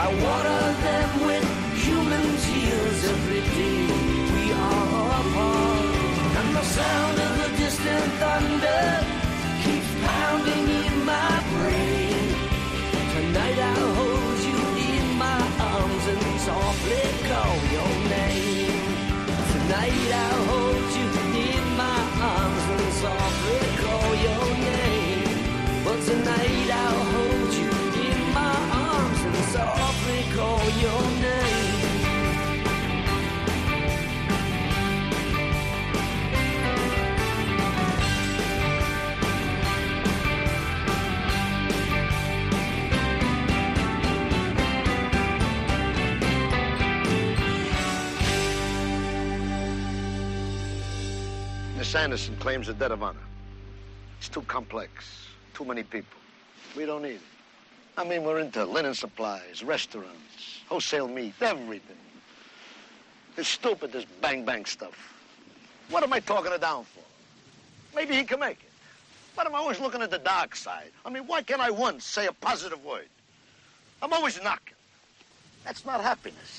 [SPEAKER 25] I water them with human tears every day. We are apart, and the sound of the distant thunder
[SPEAKER 18] Miss Anderson claims a debt of honor. It's too complex. Too many people. We don't need it. I mean, we're into linen supplies, restaurants, wholesale meat, everything. It's stupid, this bang bang stuff. What am I talking it down for? Maybe he can make it. But I'm always looking at the dark side. I mean, why can't I once say a positive word? I'm always knocking. That's not happiness.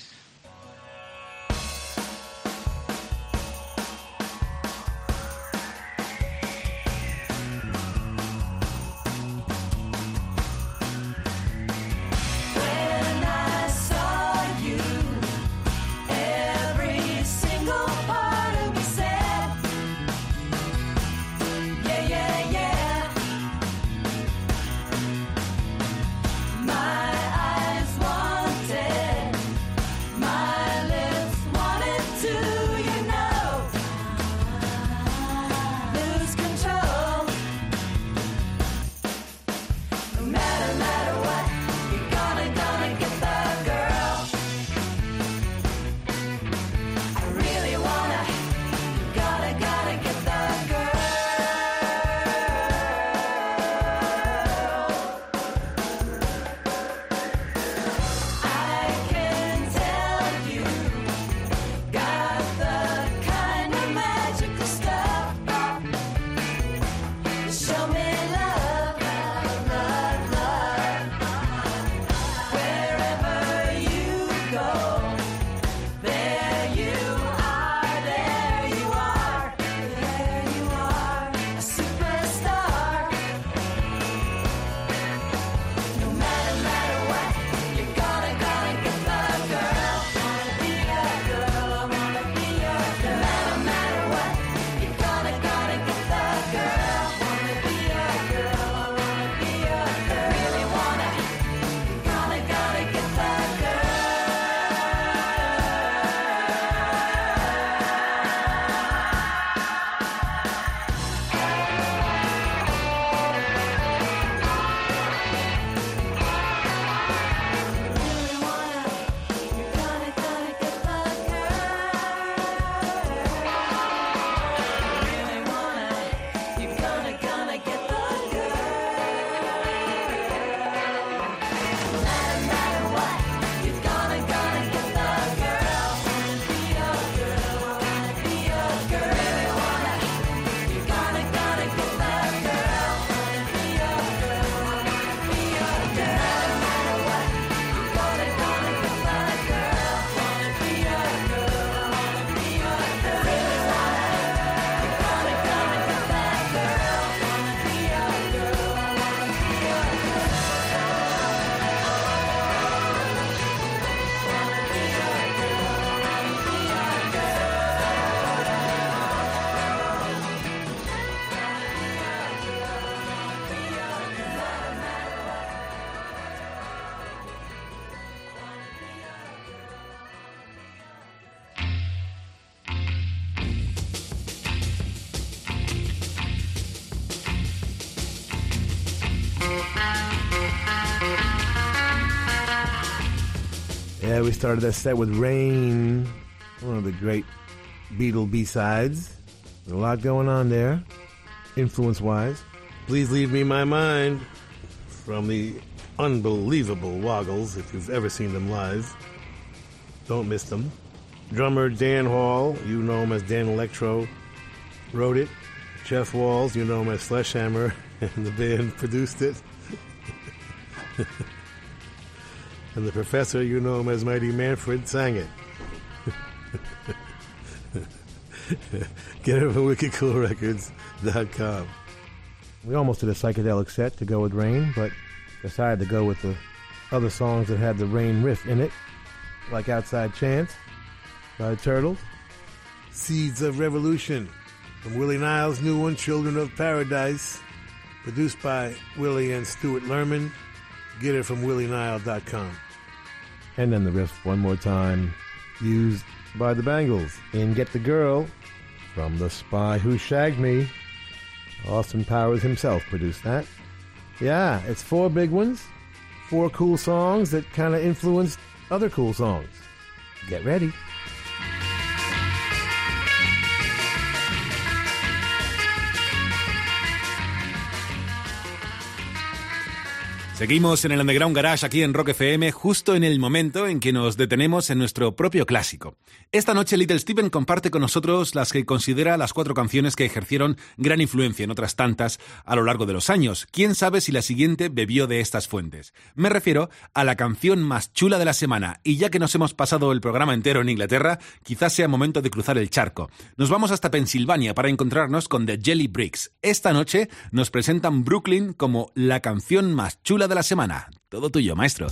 [SPEAKER 5] We started that set with Rain, one of the great Beatle B-sides. A lot going on there, influence-wise. Please leave me my mind from the unbelievable Woggles, if you've ever seen them live. Don't miss them. Drummer Dan Hall, you know him as Dan Electro, wrote it. Jeff Walls, you know him as Sledgehammer, and the band produced it. and the professor, you know him as Mighty Manfred, sang it. Get it from wickedcoolrecords.com. We almost did a psychedelic set to go with Rain, but decided to go with the other songs that had the Rain riff in it, like Outside Chance by the Turtles, Seeds of Revolution from Willie Nile's new one, Children of Paradise, produced by Willie and Stewart Lerman. Get it from willienile.com. And then the riff one more time, used by the Bangles in Get the Girl from The Spy Who Shagged Me. Austin Powers himself produced that. Yeah, it's four big ones, four cool songs that kind of influenced other cool songs. Get ready.
[SPEAKER 3] Seguimos en el Underground Garage aquí en Rock FM, justo en el momento en que nos detenemos en nuestro propio clásico. Esta noche Little Steven comparte con nosotros las que considera las cuatro canciones que ejercieron gran influencia en otras tantas a lo largo de los años. Quién sabe si la siguiente bebió de estas fuentes. Me refiero a la canción más chula de la semana, y ya que nos hemos pasado el programa entero en Inglaterra, quizás sea momento de cruzar el charco. Nos vamos hasta Pensilvania para encontrarnos con The Jelly Bricks. Esta noche nos presentan Brooklyn como la canción más chula de la semana. Todo tuyo, maestro.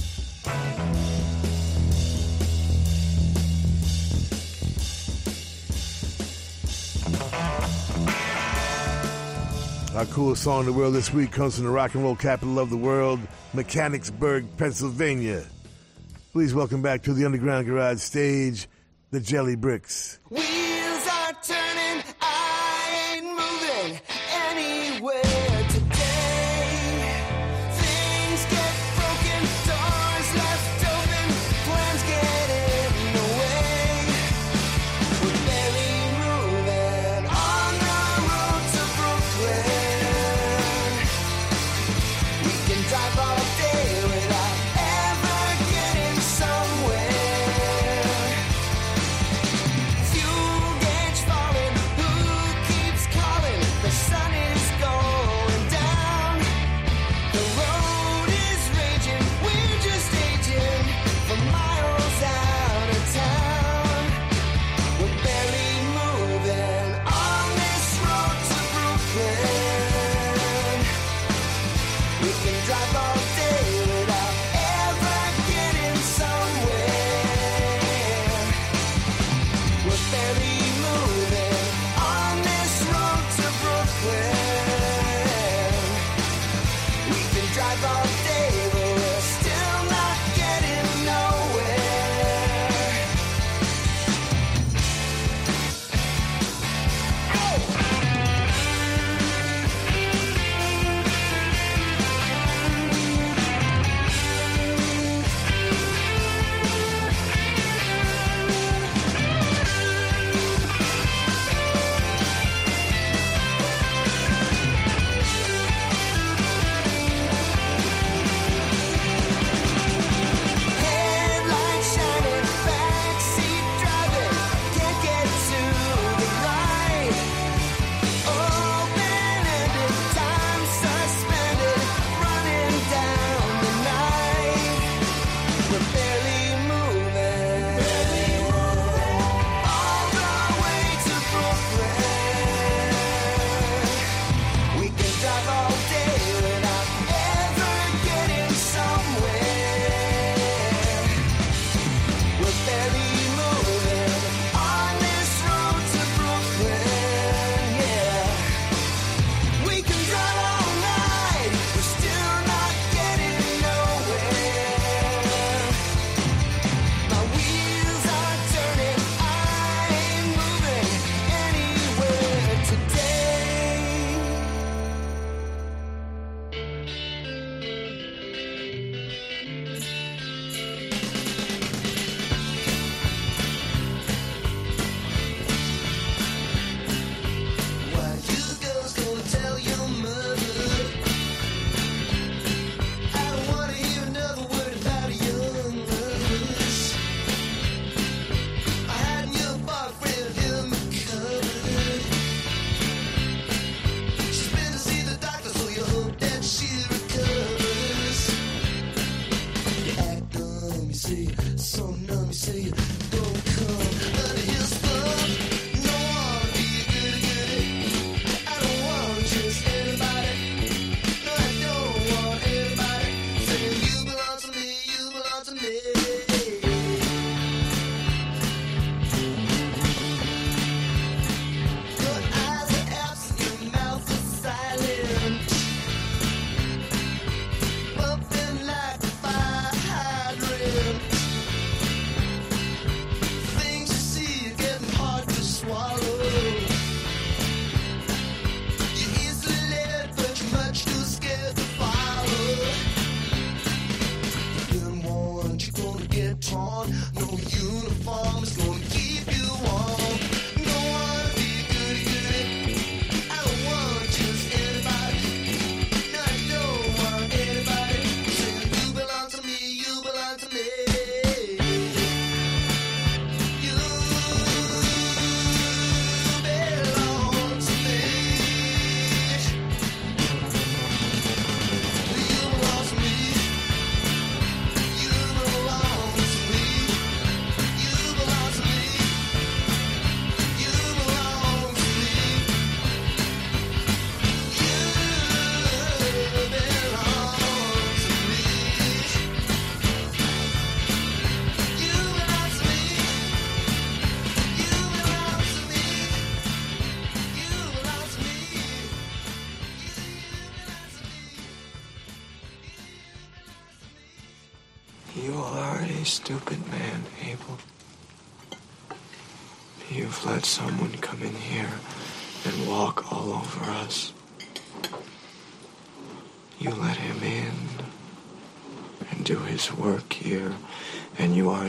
[SPEAKER 5] Our coolest song in the world this week comes from the rock and roll capital of the world, Mechanicsburg, Pennsylvania. Please welcome back to the Underground Garage stage, the Jelly Bricks.
[SPEAKER 4] Wheels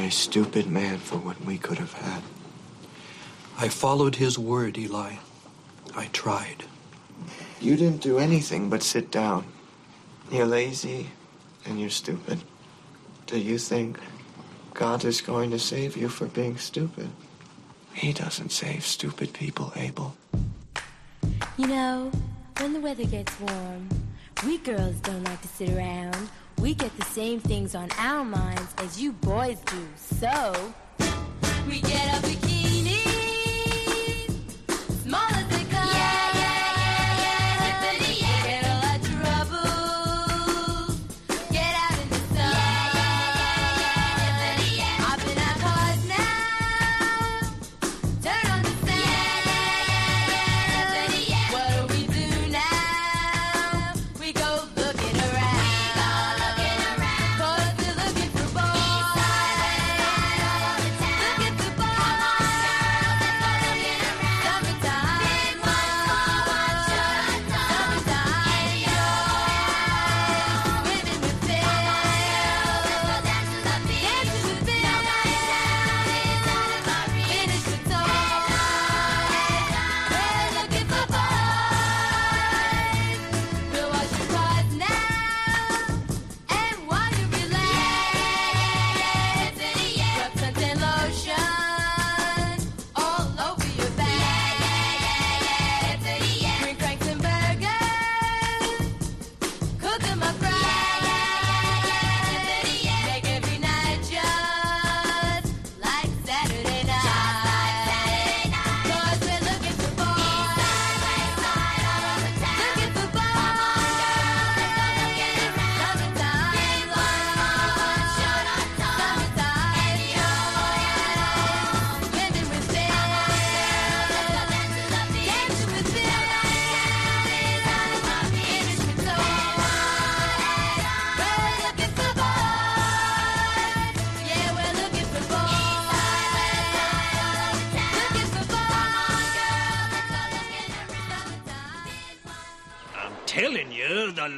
[SPEAKER 26] a stupid man for what we could have had.
[SPEAKER 27] I followed his word, Eli. I tried.
[SPEAKER 26] You didn't do anything but sit down. You're lazy and you're stupid. Do you think God is going to save you for being stupid? He doesn't save stupid people, Abel.
[SPEAKER 9] You know, when the weather gets warm, we girls don't like to sit around. We get the same things on our minds as you boys do. So, we get our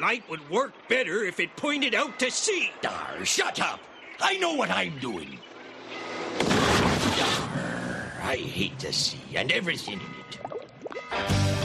[SPEAKER 22] light would work better if it pointed out to sea.
[SPEAKER 13] Dar, shut up. I know what I'm doing. Dar, I hate the sea and everything in it.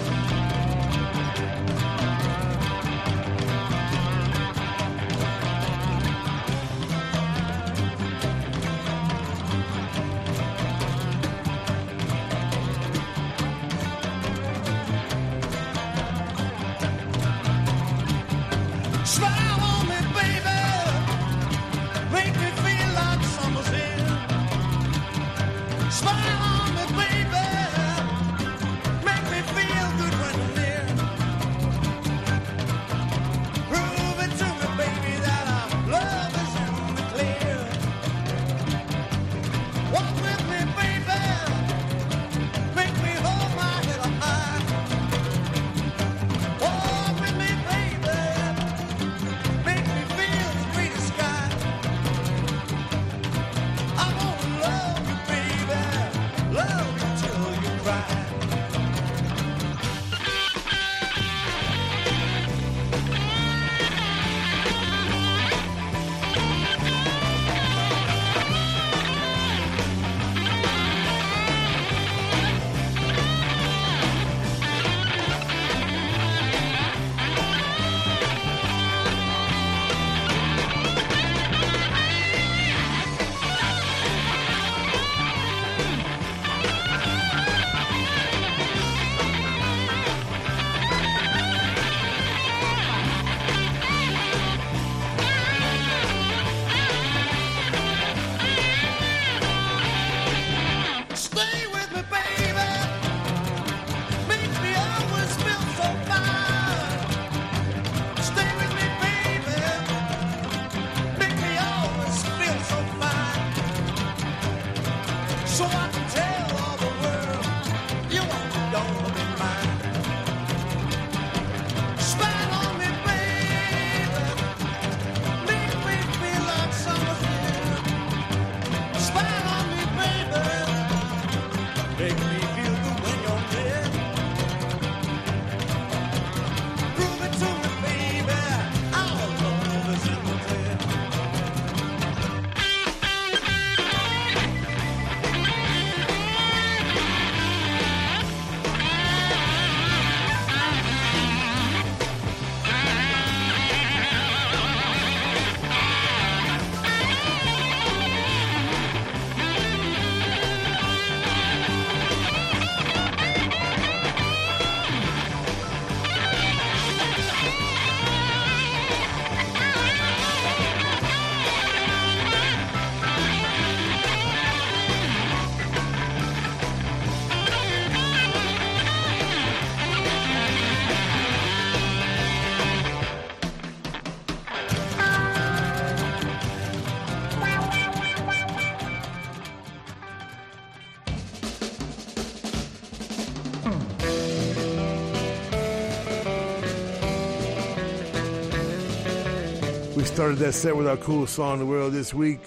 [SPEAKER 5] Started that set with our coolest song in the world this week,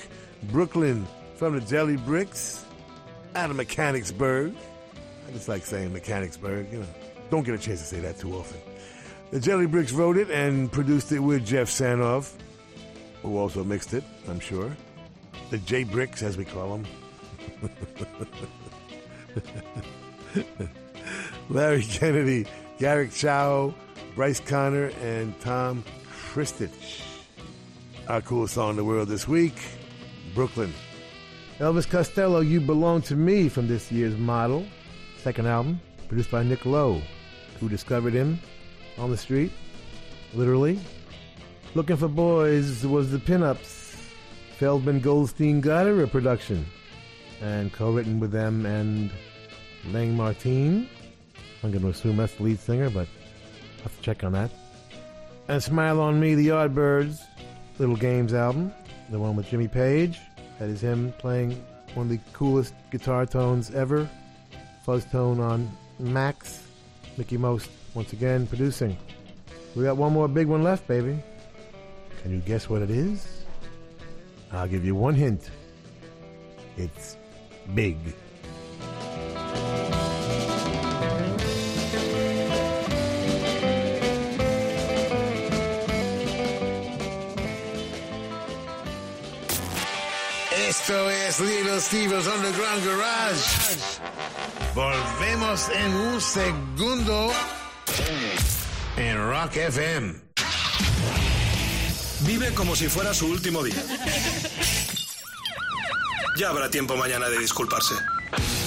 [SPEAKER 5] Brooklyn from the Jelly Bricks out of Mechanicsburg. I just like saying Mechanicsburg, you know. Don't get a chance to say that too often. The Jelly Bricks wrote it and produced it with Jeff Sanoff, who also mixed it, I'm sure. The J Bricks, as we call them. Larry Kennedy, Garrick Chow, Bryce Connor, and Tom Christich. Our coolest song in the world this week, Brooklyn. Elvis Costello, You Belong to Me from this year's Model, second album, produced by Nick Lowe, who discovered him on the street, literally. Looking for Boys was the pinups. Feldman Goldstein Gottehrer, a production, and co written with them and Lang Martin. I'm going to assume that's the lead singer, but I'll have to check on that. And Smile on Me, the Yardbirds, Little Games album, the one with Jimmy Page. That is him playing one of the coolest guitar tones ever. Fuzz tone on Max. Mickie Most, once again, producing. We got one more big one left, baby. Can you guess what it is? I'll give you one hint. It's big.
[SPEAKER 2] Esto es Little Steve's Underground Garage. Volvemos en un segundo en Rock FM.
[SPEAKER 17] Vive como si fuera su último día. Ya habrá tiempo mañana de disculparse.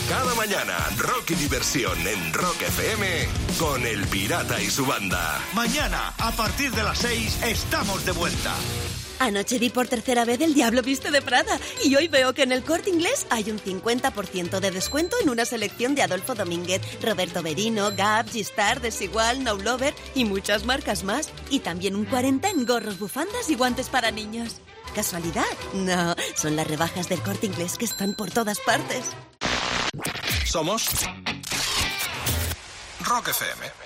[SPEAKER 20] Cada mañana, rock y diversión en Rock FM con El Pirata y su banda.
[SPEAKER 21] Mañana, a partir de las 6, estamos de vuelta.
[SPEAKER 28] Anoche vi por tercera vez El Diablo Viste de Prada y hoy veo que en el corte inglés hay un 50% de descuento en una selección de Adolfo Domínguez, Roberto Berino, Gap, G-Star, Desigual, No Lover y muchas marcas más. Y también un 40 en gorros, bufandas y guantes para niños. ¿Casualidad? No, son las rebajas del corte inglés que están por todas partes.
[SPEAKER 17] Somos Rock FM.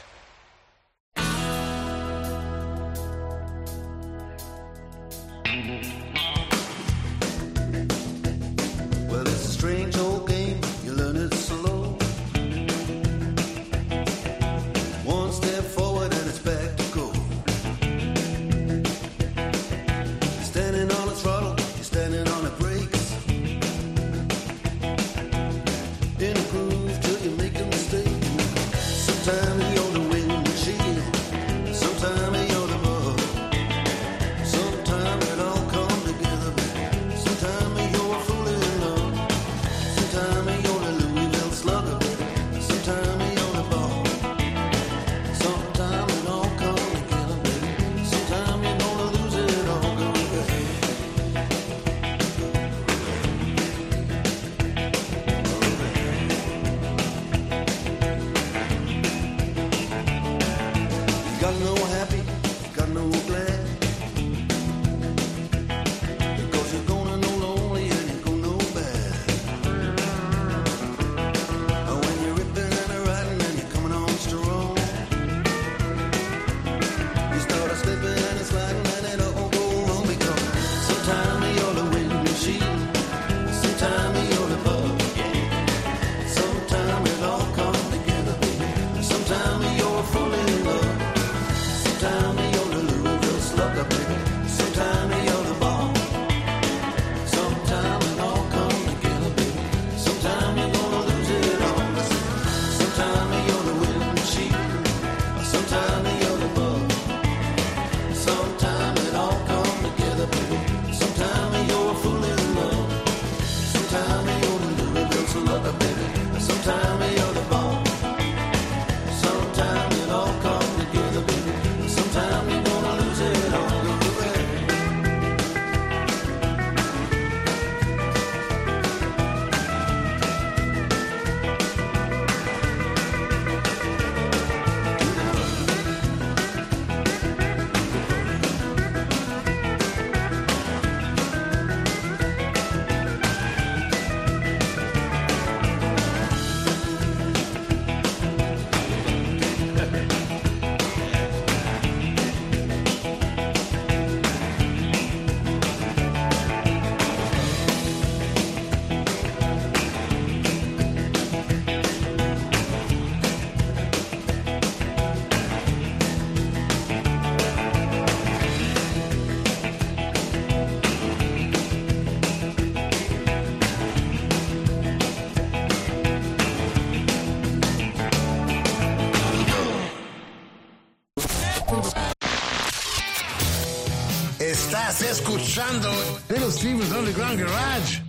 [SPEAKER 2] Estás escuchando Little Steven's Underground Garage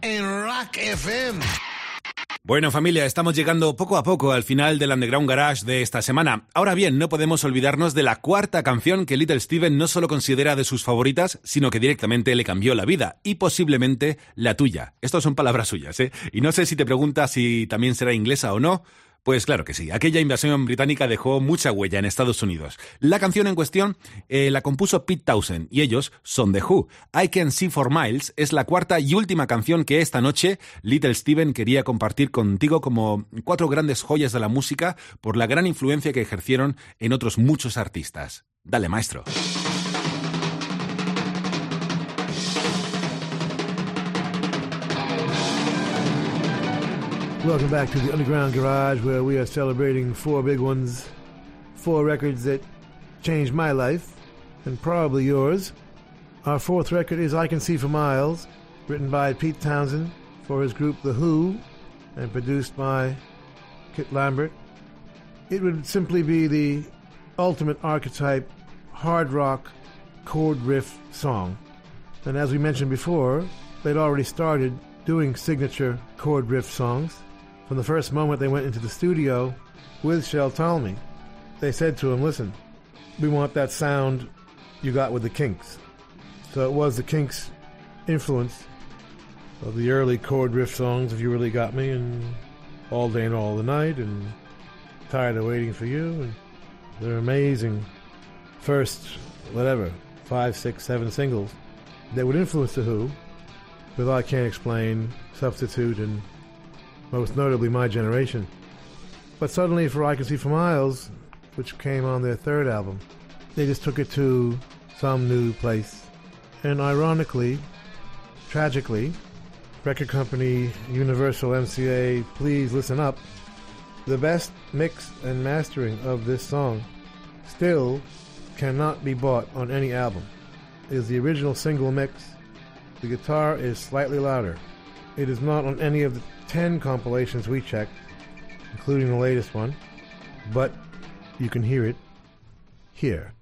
[SPEAKER 2] en Rock FM.
[SPEAKER 3] Bueno familia, estamos llegando poco a poco al final del Underground Garage de esta semana. Ahora bien, no podemos olvidarnos de la cuarta canción que Little Steven no solo considera de sus favoritas, sino que directamente le cambió la vida y posiblemente la tuya. Estas son palabras suyas, ¿eh? Y no sé si te preguntas si también será inglesa o no. Pues claro que sí, aquella invasión británica dejó mucha huella en Estados Unidos. La canción en cuestión eh, la compuso Pete Townsend y ellos son The Who. I Can See for Miles es la cuarta y última canción que esta noche Little Steven quería compartir contigo como cuatro grandes joyas de la música por la gran influencia que ejercieron en otros muchos artistas. Dale, maestro.
[SPEAKER 29] Welcome back to the Underground Garage where we are celebrating four big ones, four records that changed my life and probably yours. Our fourth record is I Can See for Miles, written by Pete Townshend for his group The Who and produced by Kit Lambert. It would simply be the ultimate archetype hard rock chord riff song. And as we mentioned before, they'd already started doing signature chord riff songs. From the first moment they went into the studio with Shel Talmy, they said to him, Listen, we want that sound you got with the Kinks. So it was the Kinks' influence of the early chord riff songs, If You Really Got Me, and All Day and All the Night, and Tired of Waiting for You, and their amazing first, whatever, five, six, seven singles that would influence The Who with I Can't Explain, Substitute, and most notably My Generation. But suddenly, for I Can See for Miles, which came on their third album, they just took it to some new place. And ironically, tragically, record company Universal MCA, please listen up. The best mix and mastering of this song still cannot be bought on any album. It is the original single mix. The guitar is slightly louder. It is not on any of the 10 compilations we checked, including the latest one, but you can hear it here.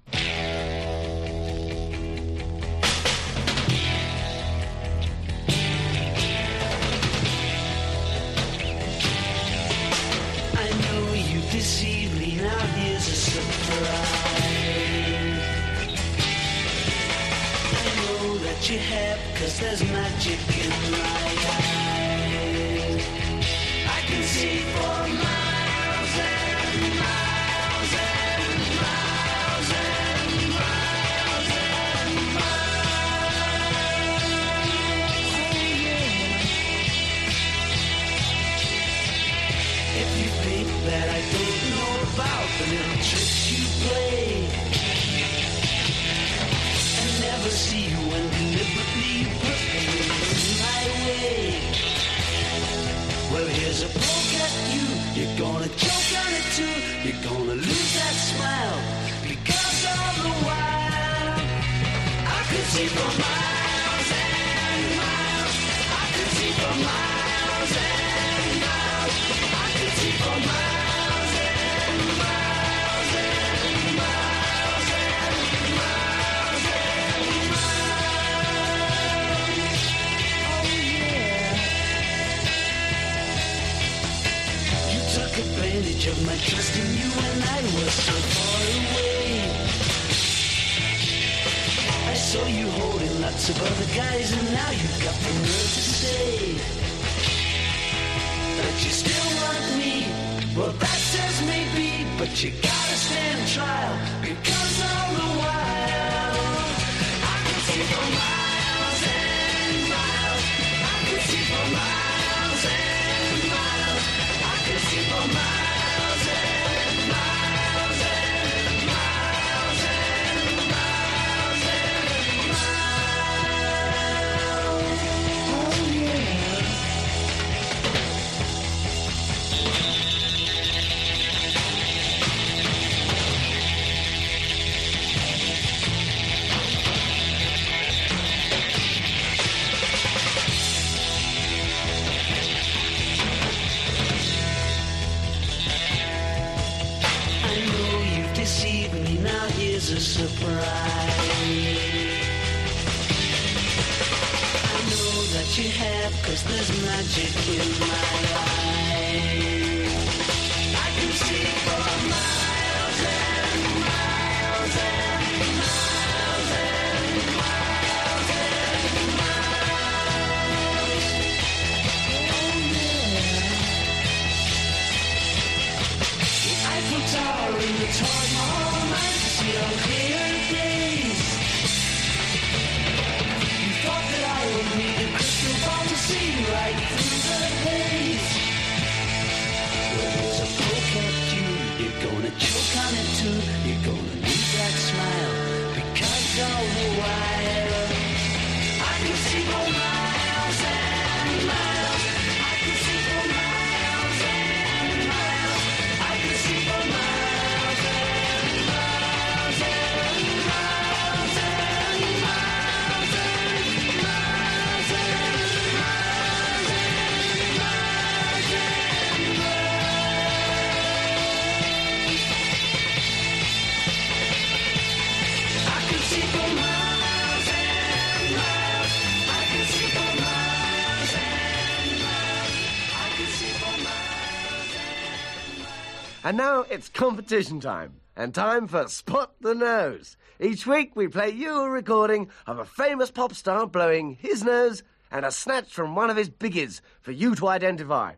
[SPEAKER 30] And now
[SPEAKER 16] it's competition time, and time for Spot the Nose. Each week we play you a recording of a famous pop star blowing his nose and a snatch from one of his biggies for you to identify.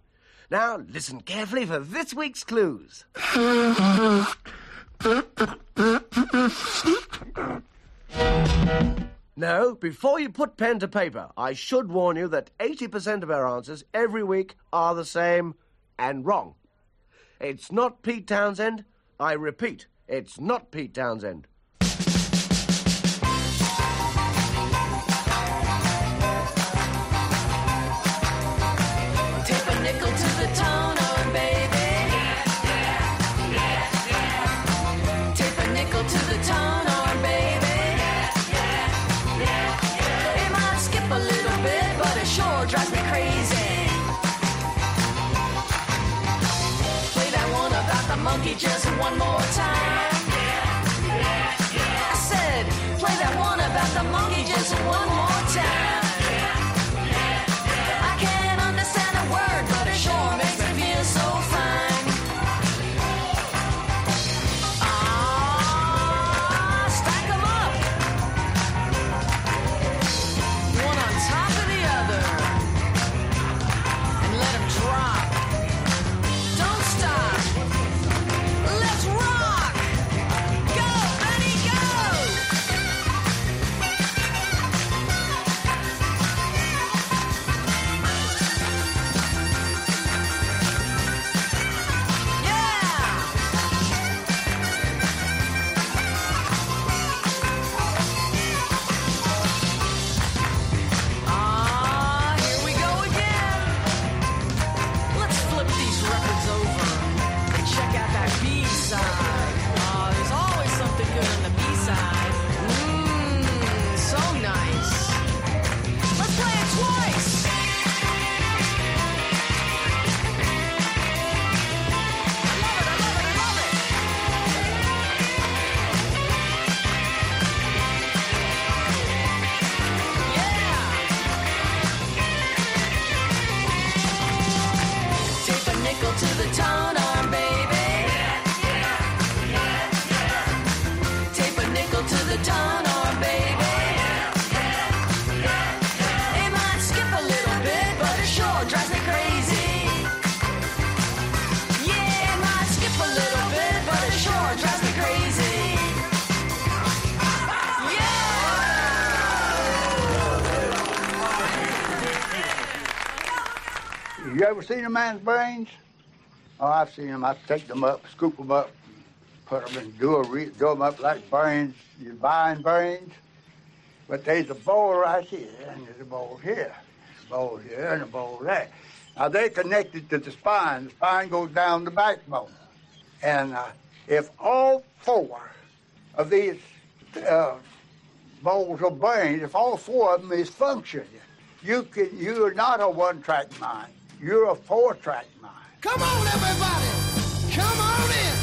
[SPEAKER 16] Now listen carefully for this week's clues. No, before you put pen to paper, I should warn you that 80% of our answers every week are the same and wrong. It's not Pete Townshend. I repeat, it's not Pete
[SPEAKER 9] Townshend. Man's brains? Oh, I've seen them. I take them up, scoop them up, put them in, do, a re- do them up like brains. You're buying brains. But there's a bowl right here, and there's a bowl here, a bowl here, and a bowl there. Now, they're connected to the spine. The spine goes down the backbone. And uh, if all four of these uh, bowls of brains, if all four of them is functioning, you can, you're not a one-track mind. You're a four-track mind.
[SPEAKER 13] Come on, everybody. Come on in.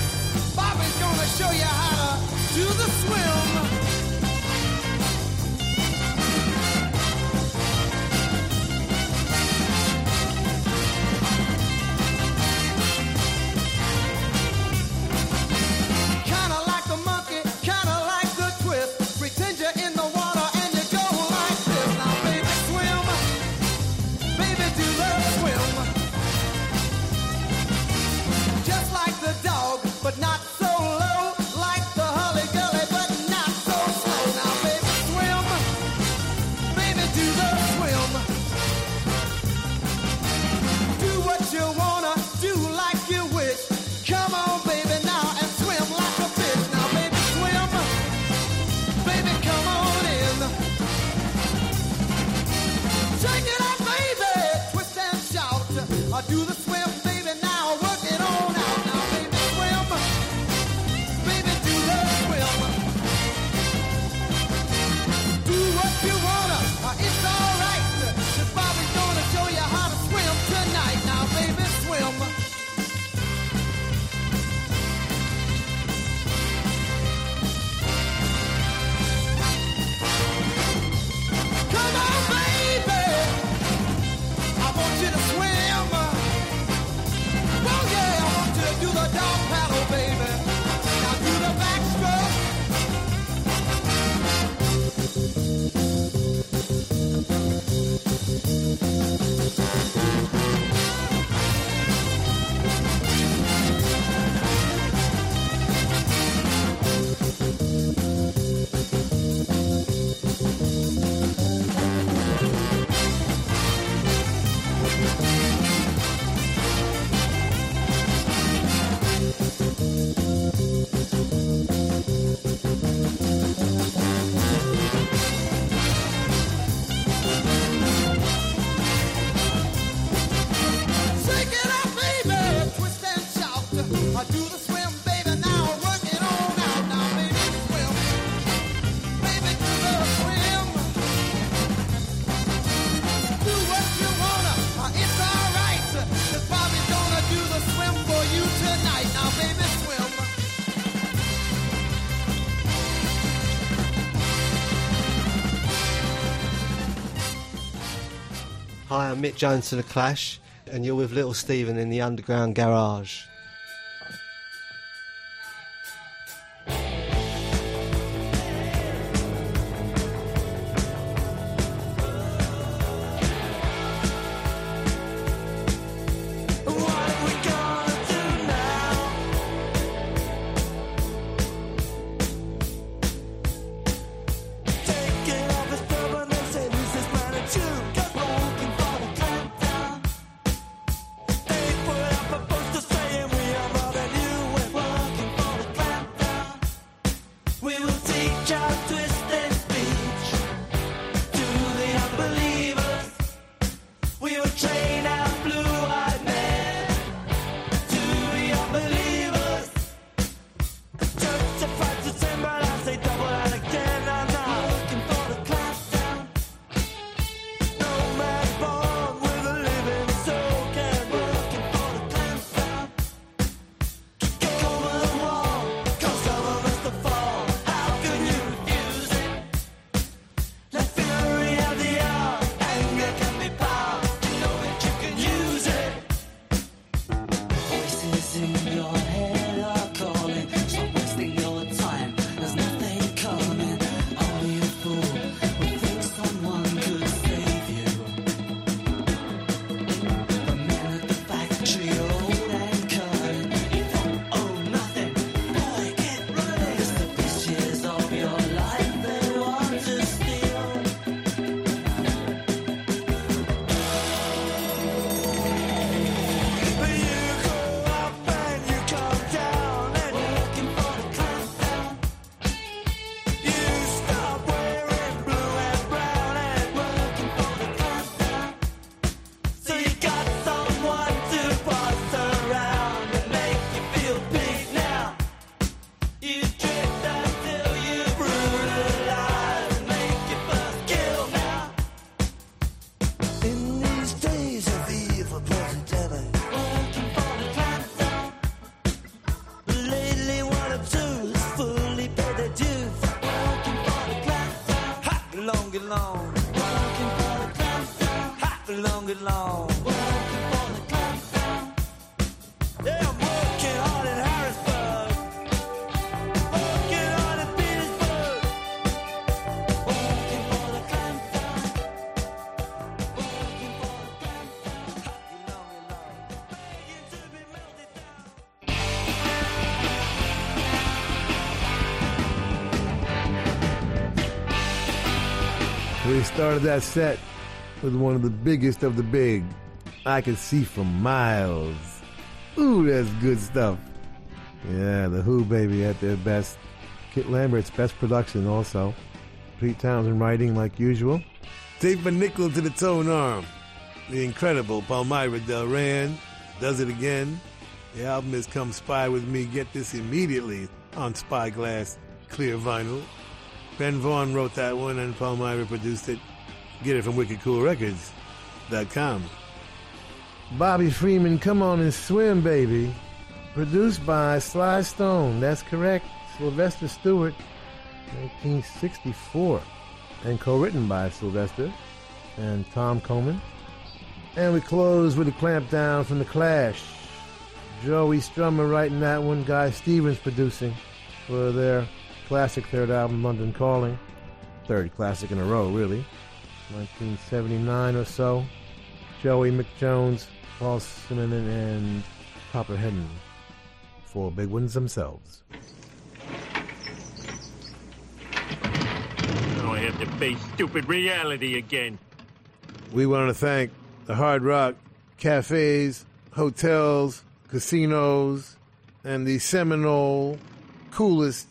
[SPEAKER 13] Bobby's gonna show you how to do the swim
[SPEAKER 29] through the Mick Jones to The Clash, and you're with Little Steven in the Underground Garage.
[SPEAKER 7] We
[SPEAKER 5] started that set with one of the biggest of the big. I could see for miles. Ooh, that's good stuff. Yeah, the Who baby at their best. Kit Lambert's best production also. Pete Townshend writing like usual. A nickel to the tone arm. The incredible Palmyra Delran does it again. The album is Come Spy With Me. Get this immediately on Spyglass Clear Vinyl. Ben Vaughn wrote that one and Palmyra produced it. Get it from wickedcoolrecords.com. Bobby Freeman, Come On and Swim, Baby. Produced by Sly Stone. That's correct. Sylvester Stewart, 1964. And co-written by Sylvester and Tom Coleman. And we close with a clamp down from The Clash. Joey Strummer writing that one. Guy Stevens producing for their classic third album, London Calling. Third classic in a row, really. 1979 or so. Joey Mick Jones, Paul Simonon, and Topper Headon. Four big ones themselves.
[SPEAKER 31] Now I have to face stupid reality again.
[SPEAKER 5] We want to thank the Hard Rock cafes, hotels, casinos, and the Seminole coolest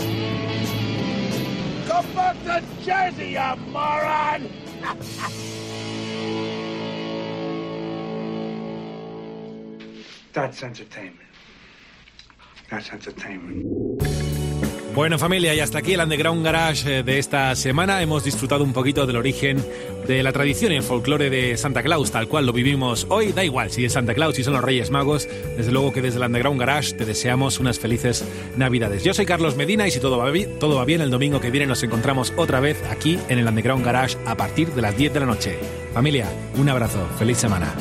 [SPEAKER 2] Go back to Jersey, you moron!
[SPEAKER 32] That's entertainment. That's entertainment.
[SPEAKER 3] Bueno familia, y hasta aquí el Underground Garage eh, de esta semana. Hemos disfrutado un poquito del origen de la tradición y el folclore de Santa Claus, tal cual lo vivimos hoy. Da igual si es Santa Claus, si son los Reyes Magos. Desde luego que desde el Underground Garage te deseamos unas felices Navidades. Yo soy Carlos Medina y si todo va, todo va bien, el domingo que viene nos encontramos otra vez aquí en el Underground Garage a partir de las 10 de la noche. Familia, un abrazo, feliz semana.